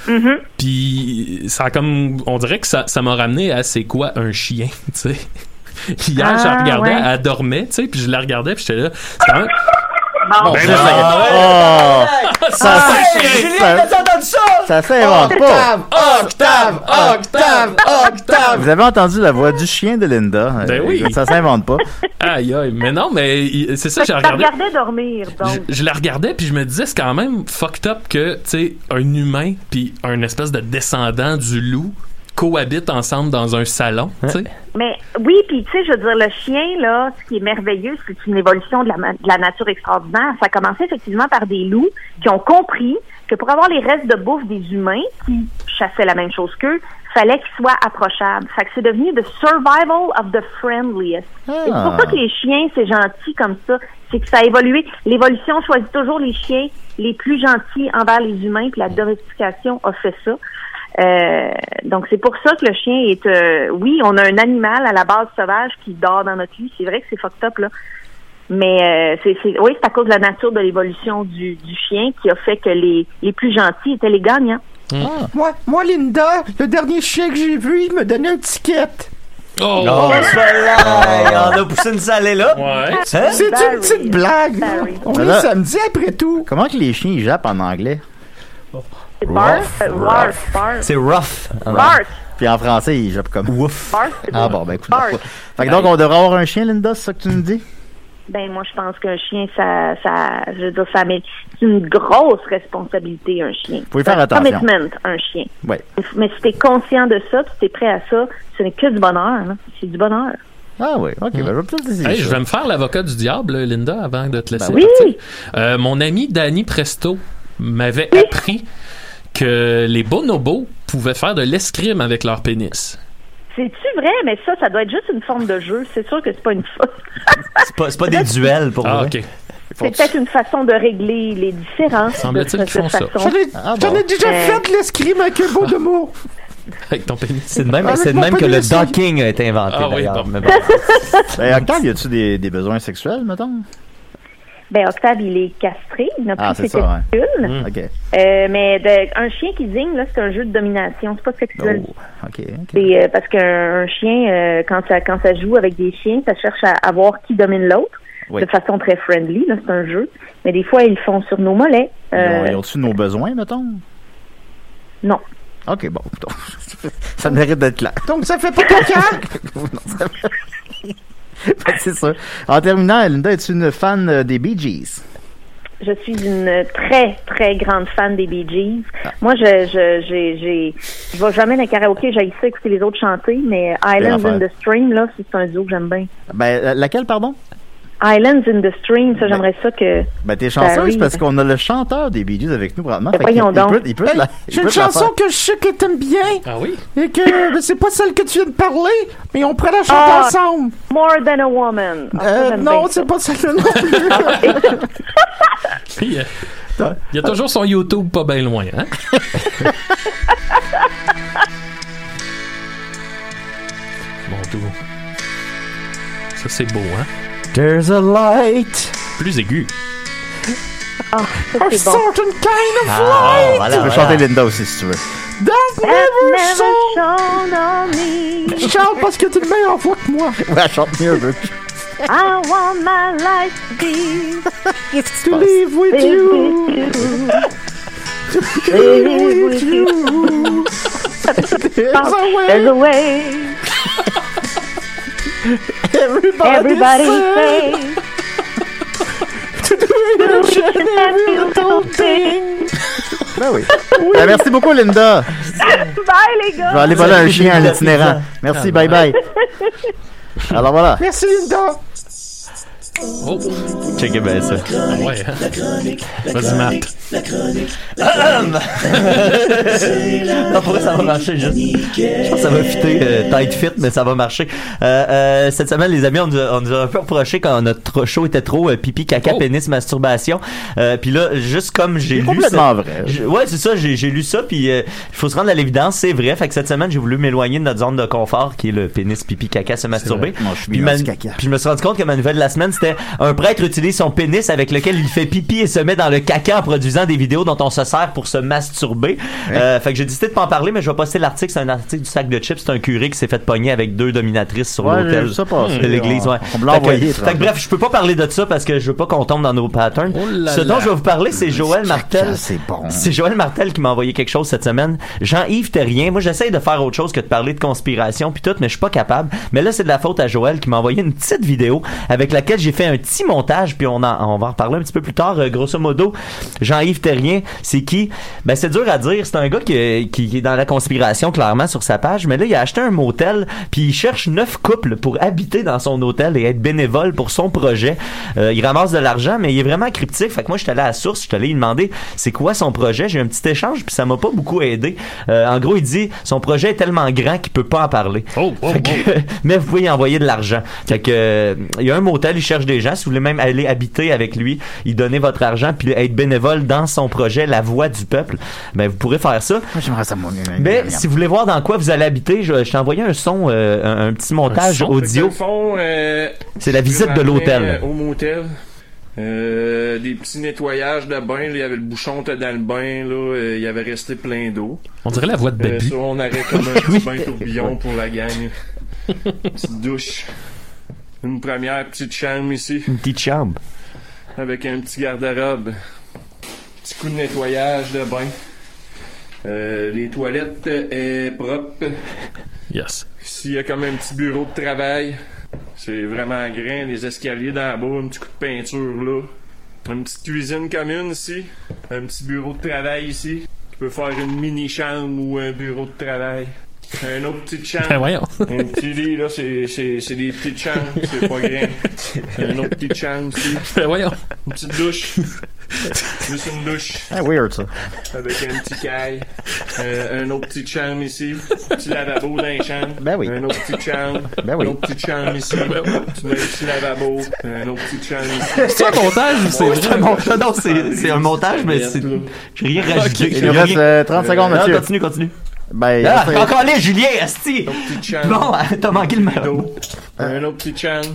mhm. Puis ça a comme on dirait que ça ça m'a ramené à c'est quoi un chien, tu sais. <laughs> Hier, Ah, je la regardais, ouais. elle dormait, tu sais, puis je la regardais, puis j'étais là, c'est quand même Ben ça, là, oh, ça, ça, ça, ça s'invente pas. Octave, Octave, Octave. Vous avez entendu la voix du chien de Linda. Ben Euh, oui. Ça s'invente pas. Aïe aïe, mais non, mais c'est ça, Fait je que t'as regardais. regardé dormir, donc. Je, je la regardais puis je me disais c'est quand même fucked up que tu sais un humain puis un espèce de descendant du loup cohabitent ensemble dans un salon, tu sais. Mais oui, puis tu sais, je veux dire, le chien, là, ce qui est merveilleux, c'est une évolution de la, de la nature extraordinaire. Ça a commencé effectivement par des loups qui ont compris que pour avoir les restes de bouffe des humains qui chassaient la même chose qu'eux, fallait qu'ils soient approchables. Fait que c'est devenu the survival of the friendliest. C'est pour ça que les chiens, c'est gentil comme ça. C'est que ça a évolué. L'évolution choisit toujours les chiens les plus gentils envers les humains, puis la domestication a fait ça. Euh, donc c'est pour ça que le chien est euh, oui on a un animal à la base sauvage qui dort dans notre lit c'est vrai que c'est fucked up là mais euh, c'est c'est- oui c'est à cause de la nature de l'évolution du, du chien qui a fait que les les plus gentils étaient les gagnants Moi, moi, Linda, le dernier chien que j'ai vu, il me donnait un ticket. Oh, Oh, voilà! On a poussé une salée là. ouais. C'est une petite blague. là. Barry. On est là- samedi après tout. Comment que les chiens ils jappent en anglais? C'est euh, rough. barf Puis en français, ils jappent comme Ouf. Ah bon. ben écoute. Bark. Fait que donc, on devrait avoir un chien, Linda, c'est ça que tu nous dis? Ben moi je pense qu'un chien ça ça je veux dire ça met c'est une grosse responsabilité un chien. Faut y faire C'est un attention. Commitment un chien. Ouais. Mais si t'es conscient de ça, tu es prêt à ça, ce n'est que du bonheur. là. C'est du bonheur. Ah oui, ok, ben je vais peut-être essayer Hey, je ça. vais me faire l'avocat du diable, Linda, avant de te laisser oui. partir. Euh, mon ami Danny Presto m'avait appris que les bonobos pouvaient faire de l'escrime avec leur pénis. C'est-tu vrai? Mais ça, ça doit être juste une forme de jeu. C'est sûr que c'est pas une faute. <laughs> C'est pas, pas des duels pour Ah, vrai. ok. C'est peut-être une façon de régler les différences. Semble-t-il qu'ils font ça. J'en ai, Ah, j'en bon. ai déjà Euh. fait de l'escrime avec un beau de mots. <laughs> Avec ton pénis. C'est de même, c'est mon même que le docking a été inventé Ah oui, bon. Mais <laughs> bon. Ben, y a-tu des, des besoins sexuels, mettons? Ben, Octave, il est castré. Il n'a plus Ah, ses ça, ouais. OK. Euh, mais de- un chien qui zigne, là, c'est un jeu de domination. C'est pas sexuel. Oh, OK, OK. C'est euh, parce qu'un un chien, euh, quand ça quand ça joue avec des chiens, ça cherche à, à voir qui domine l'autre Oui. de façon très friendly. Là, c'est un jeu. Mais des fois, ils le font sur nos mollets. Ils ont- Euh, nos besoins, mettons? non. OK, bon. <laughs> ça mérite d'être clair. Donc, ça fait pas caca. <laughs> <laughs> C'est ça. En terminant, Linda, es-tu une fan euh, des Bee Gees? Je suis une très, très grande fan des Bee Gees. Ah. Moi, je, je, j'ai, j'ai, je vais jamais dans le karaoké, j'ai ça écouter les autres chanter, mais Islands in the Stream, là, c'est un duo que j'aime bien. Ben, laquelle, pardon? Islands in the Stream, ça, j'aimerais ça que... Ben, t'es chanceuse parce qu'on a le chanteur des Bee Gees avec nous, probablement. Ben, voyons il, donc. peut, il peut Hey, la- il J'ai peut une chanson que je sais que t'aimes bien Ah oui? et que ben, c'est pas celle que tu viens de parler, mais on pourrait la chanter Ah. ensemble. More Than a Woman. Ah, Euh, non, c'est ça. pas celle-là non plus. <laughs> Puis, euh, il y a toujours son YouTube pas bien loin, hein? <laughs> Bon, tout. Ça, c'est beau, hein? There's a light. Plus aigu. Ah, ça, A bon. certain kind of Ah, light voilà, Tu peux voilà. chanter Linda aussi, si tu veux. that That never never shone. shone on me. Chante parce que t'es une meilleure voix que moi. <laughs> Ouais, chante mieux peu. I want my life to be <laughs> To live with you. you. Live with you. There's a There's a way. Everybody, Everybody say say. to do each and every little thing. Ben oui. Ben, merci beaucoup, Linda. Bye, les Je gars. vais aller voler un chien à l'itinérant. Merci, bye bye. Alors voilà. Merci Linda. Oh, Checkez bien ça. ouais, hein? Vas-y, Matt. <laughs> Non, pour vrai, ça va marcher juste. Je pense que ça va fitter euh, tight fit, mais ça va marcher. Euh, euh, cette semaine, les amis, on nous a, on nous a un peu reproché quand notre show était trop euh, pipi, caca, Oh. pénis, masturbation. Euh, puis là, juste comme j'ai lu... complètement ça- vrai. Je- ouais, c'est ça, j'ai lu ça, puis euh, il faut se rendre à l'évidence, c'est vrai. Fait que cette semaine, j'ai voulu m'éloigner de notre zone de confort, qui est le pénis, pipi, caca, se masturber. Moi, je suis Puis, mis ma- dans du caca. puis je me suis rendu compte que ma nouvelle de la semaine, c'était un prêtre utilise son pénis avec lequel il fait pipi et se met dans le caca en produisant des vidéos dont on se sert pour se masturber. Euh, fait que j'ai décidé de pas en parler, mais je vais poster l'article. C'est un article du sac de chips. C'est un curé qui s'est fait pogner avec deux dominatrices sur Ouais, l'hôtel de l'église. Ouais. Fait fait bref, je peux pas parler de ça parce que je veux pas qu'on tombe dans nos patterns. Oh là Ce dont là. je vais vous parler, c'est Joël Martel. Caca, C'est bon. C'est Joël Martel qui m'a envoyé quelque chose cette semaine. Jean-Yves Terrien. Moi, j'essaye de faire autre chose que de parler de conspiration puis tout, mais je suis pas capable. Mais là, c'est de la faute à Joël qui m'a envoyé une petite vidéo avec laquelle j'ai fait un petit montage puis on, en- on va en reparler un petit peu plus tard. Euh, grosso modo, Jean-Yves Terrien, c'est qui? Ben, c'est dur à dire. C'est un gars qui, qui, qui est dans la conspiration, clairement, sur sa page. Mais là, il a acheté un motel puis il cherche neuf couples pour habiter dans son hôtel et être bénévole pour son projet. Euh, il ramasse de l'argent, mais il est vraiment cryptique. Fait que moi, je suis allé à la source, je suis allé lui demander c'est quoi son projet? J'ai eu un petit échange, puis ça m'a pas beaucoup aidé. Euh, en gros, il dit son projet est tellement grand qu'il peut pas en parler. Oh, oh, que, <laughs> mais vous pouvez y envoyer de l'argent. Fait que il y a un motel, il cherche des gens. Si vous voulez même aller habiter avec lui, il donner votre argent puis être bénévole dans son projet La Voix du Peuple, ben vous pourrez faire ça. Moi, j'aimerais ça, moi. Mais si vous voulez voir dans quoi vous allez habiter, je, je t'ai envoyé un son, euh, un, un petit montage son? Audio. euh, C'est la visite de l'hôtel. euh, Au motel. Euh, des petits nettoyages de bain, là, il y avait le bouchon était dans le bain, là, euh, il y avait resté plein d'eau. On dirait la voix de Euh, Baby. ça, on avait comme <laughs> un petit bain tourbillon pour la gang. Petite douche. Une première petite chambre ici, Une petite chambre. avec un petit garde-robe. Petit coup de nettoyage de bain. Euh, les toilettes est propres. Yes. Ici, il y a comme un petit bureau de travail. C'est vraiment grand. Les escaliers dans la bas, un petit coup de peinture là. Une petite cuisine commune ici. Un petit bureau de travail ici. Tu peux faire une mini-chambre ou un bureau de travail. Un autre petite chambre. Ben voyons. Un petit lit, là, c'est, c'est, c'est des petites chambres, c'est pas grand. Un autre petite chambre ici. Ben voyons. Une petite douche. Juste une douche. Ah, weird, ça. Avec un petit caille. Euh, un autre petit chambre ici. Petit lavabo dans les chambres. Ben oui. Un autre petit chambre. Ben oui. Un autre petit chambre ici. Tu mets un petit lavabo. Un autre petit chambre ici. C'est un montage ou c'est C'est un vrai? montage. Non, c'est c'est un montage, mais c'est. J'ai rien rajouté. Il nous rien- reste euh, 30 secondes, Non, Mathieu. continue, continue. Ben, Ah, encore là, Julien, Asti! Bon, t'as manqué le mot. Un autre petit chambre.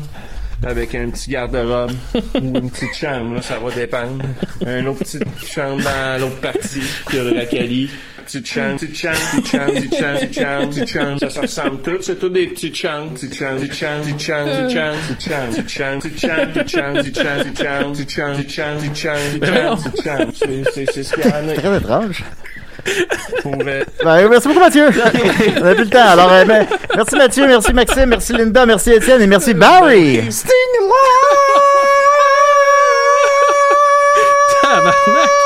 Avec un petit garde-robe. Ou une petite chambre, là, ça va dépendre. Un autre petite chambre dans l'autre partie. Qui a le racali. Petite chambre, petite chambre, petite chambre, petite chambre, petite chambre, petite chambre. Ça se ressemble tout. C'est tout des petites chambres. Petite chambre, petite chambre, petite chambre, petite chambre, petite chambre, petite chambre, petite chambre, petite chambre, petite chambre, petite chambre, petite chambre, petite chambre, petite chambre, petite chambre, petite chambre. C'est- c'est- C'est ce qu'il y en a. Très étrange. Pour vrai. Ben, merci beaucoup, Mathieu. <laughs> On n'a plus le temps. Alors, euh, ben, merci Mathieu, merci Maxime, merci Linda, merci Étienne et merci Barry. Tabarnak!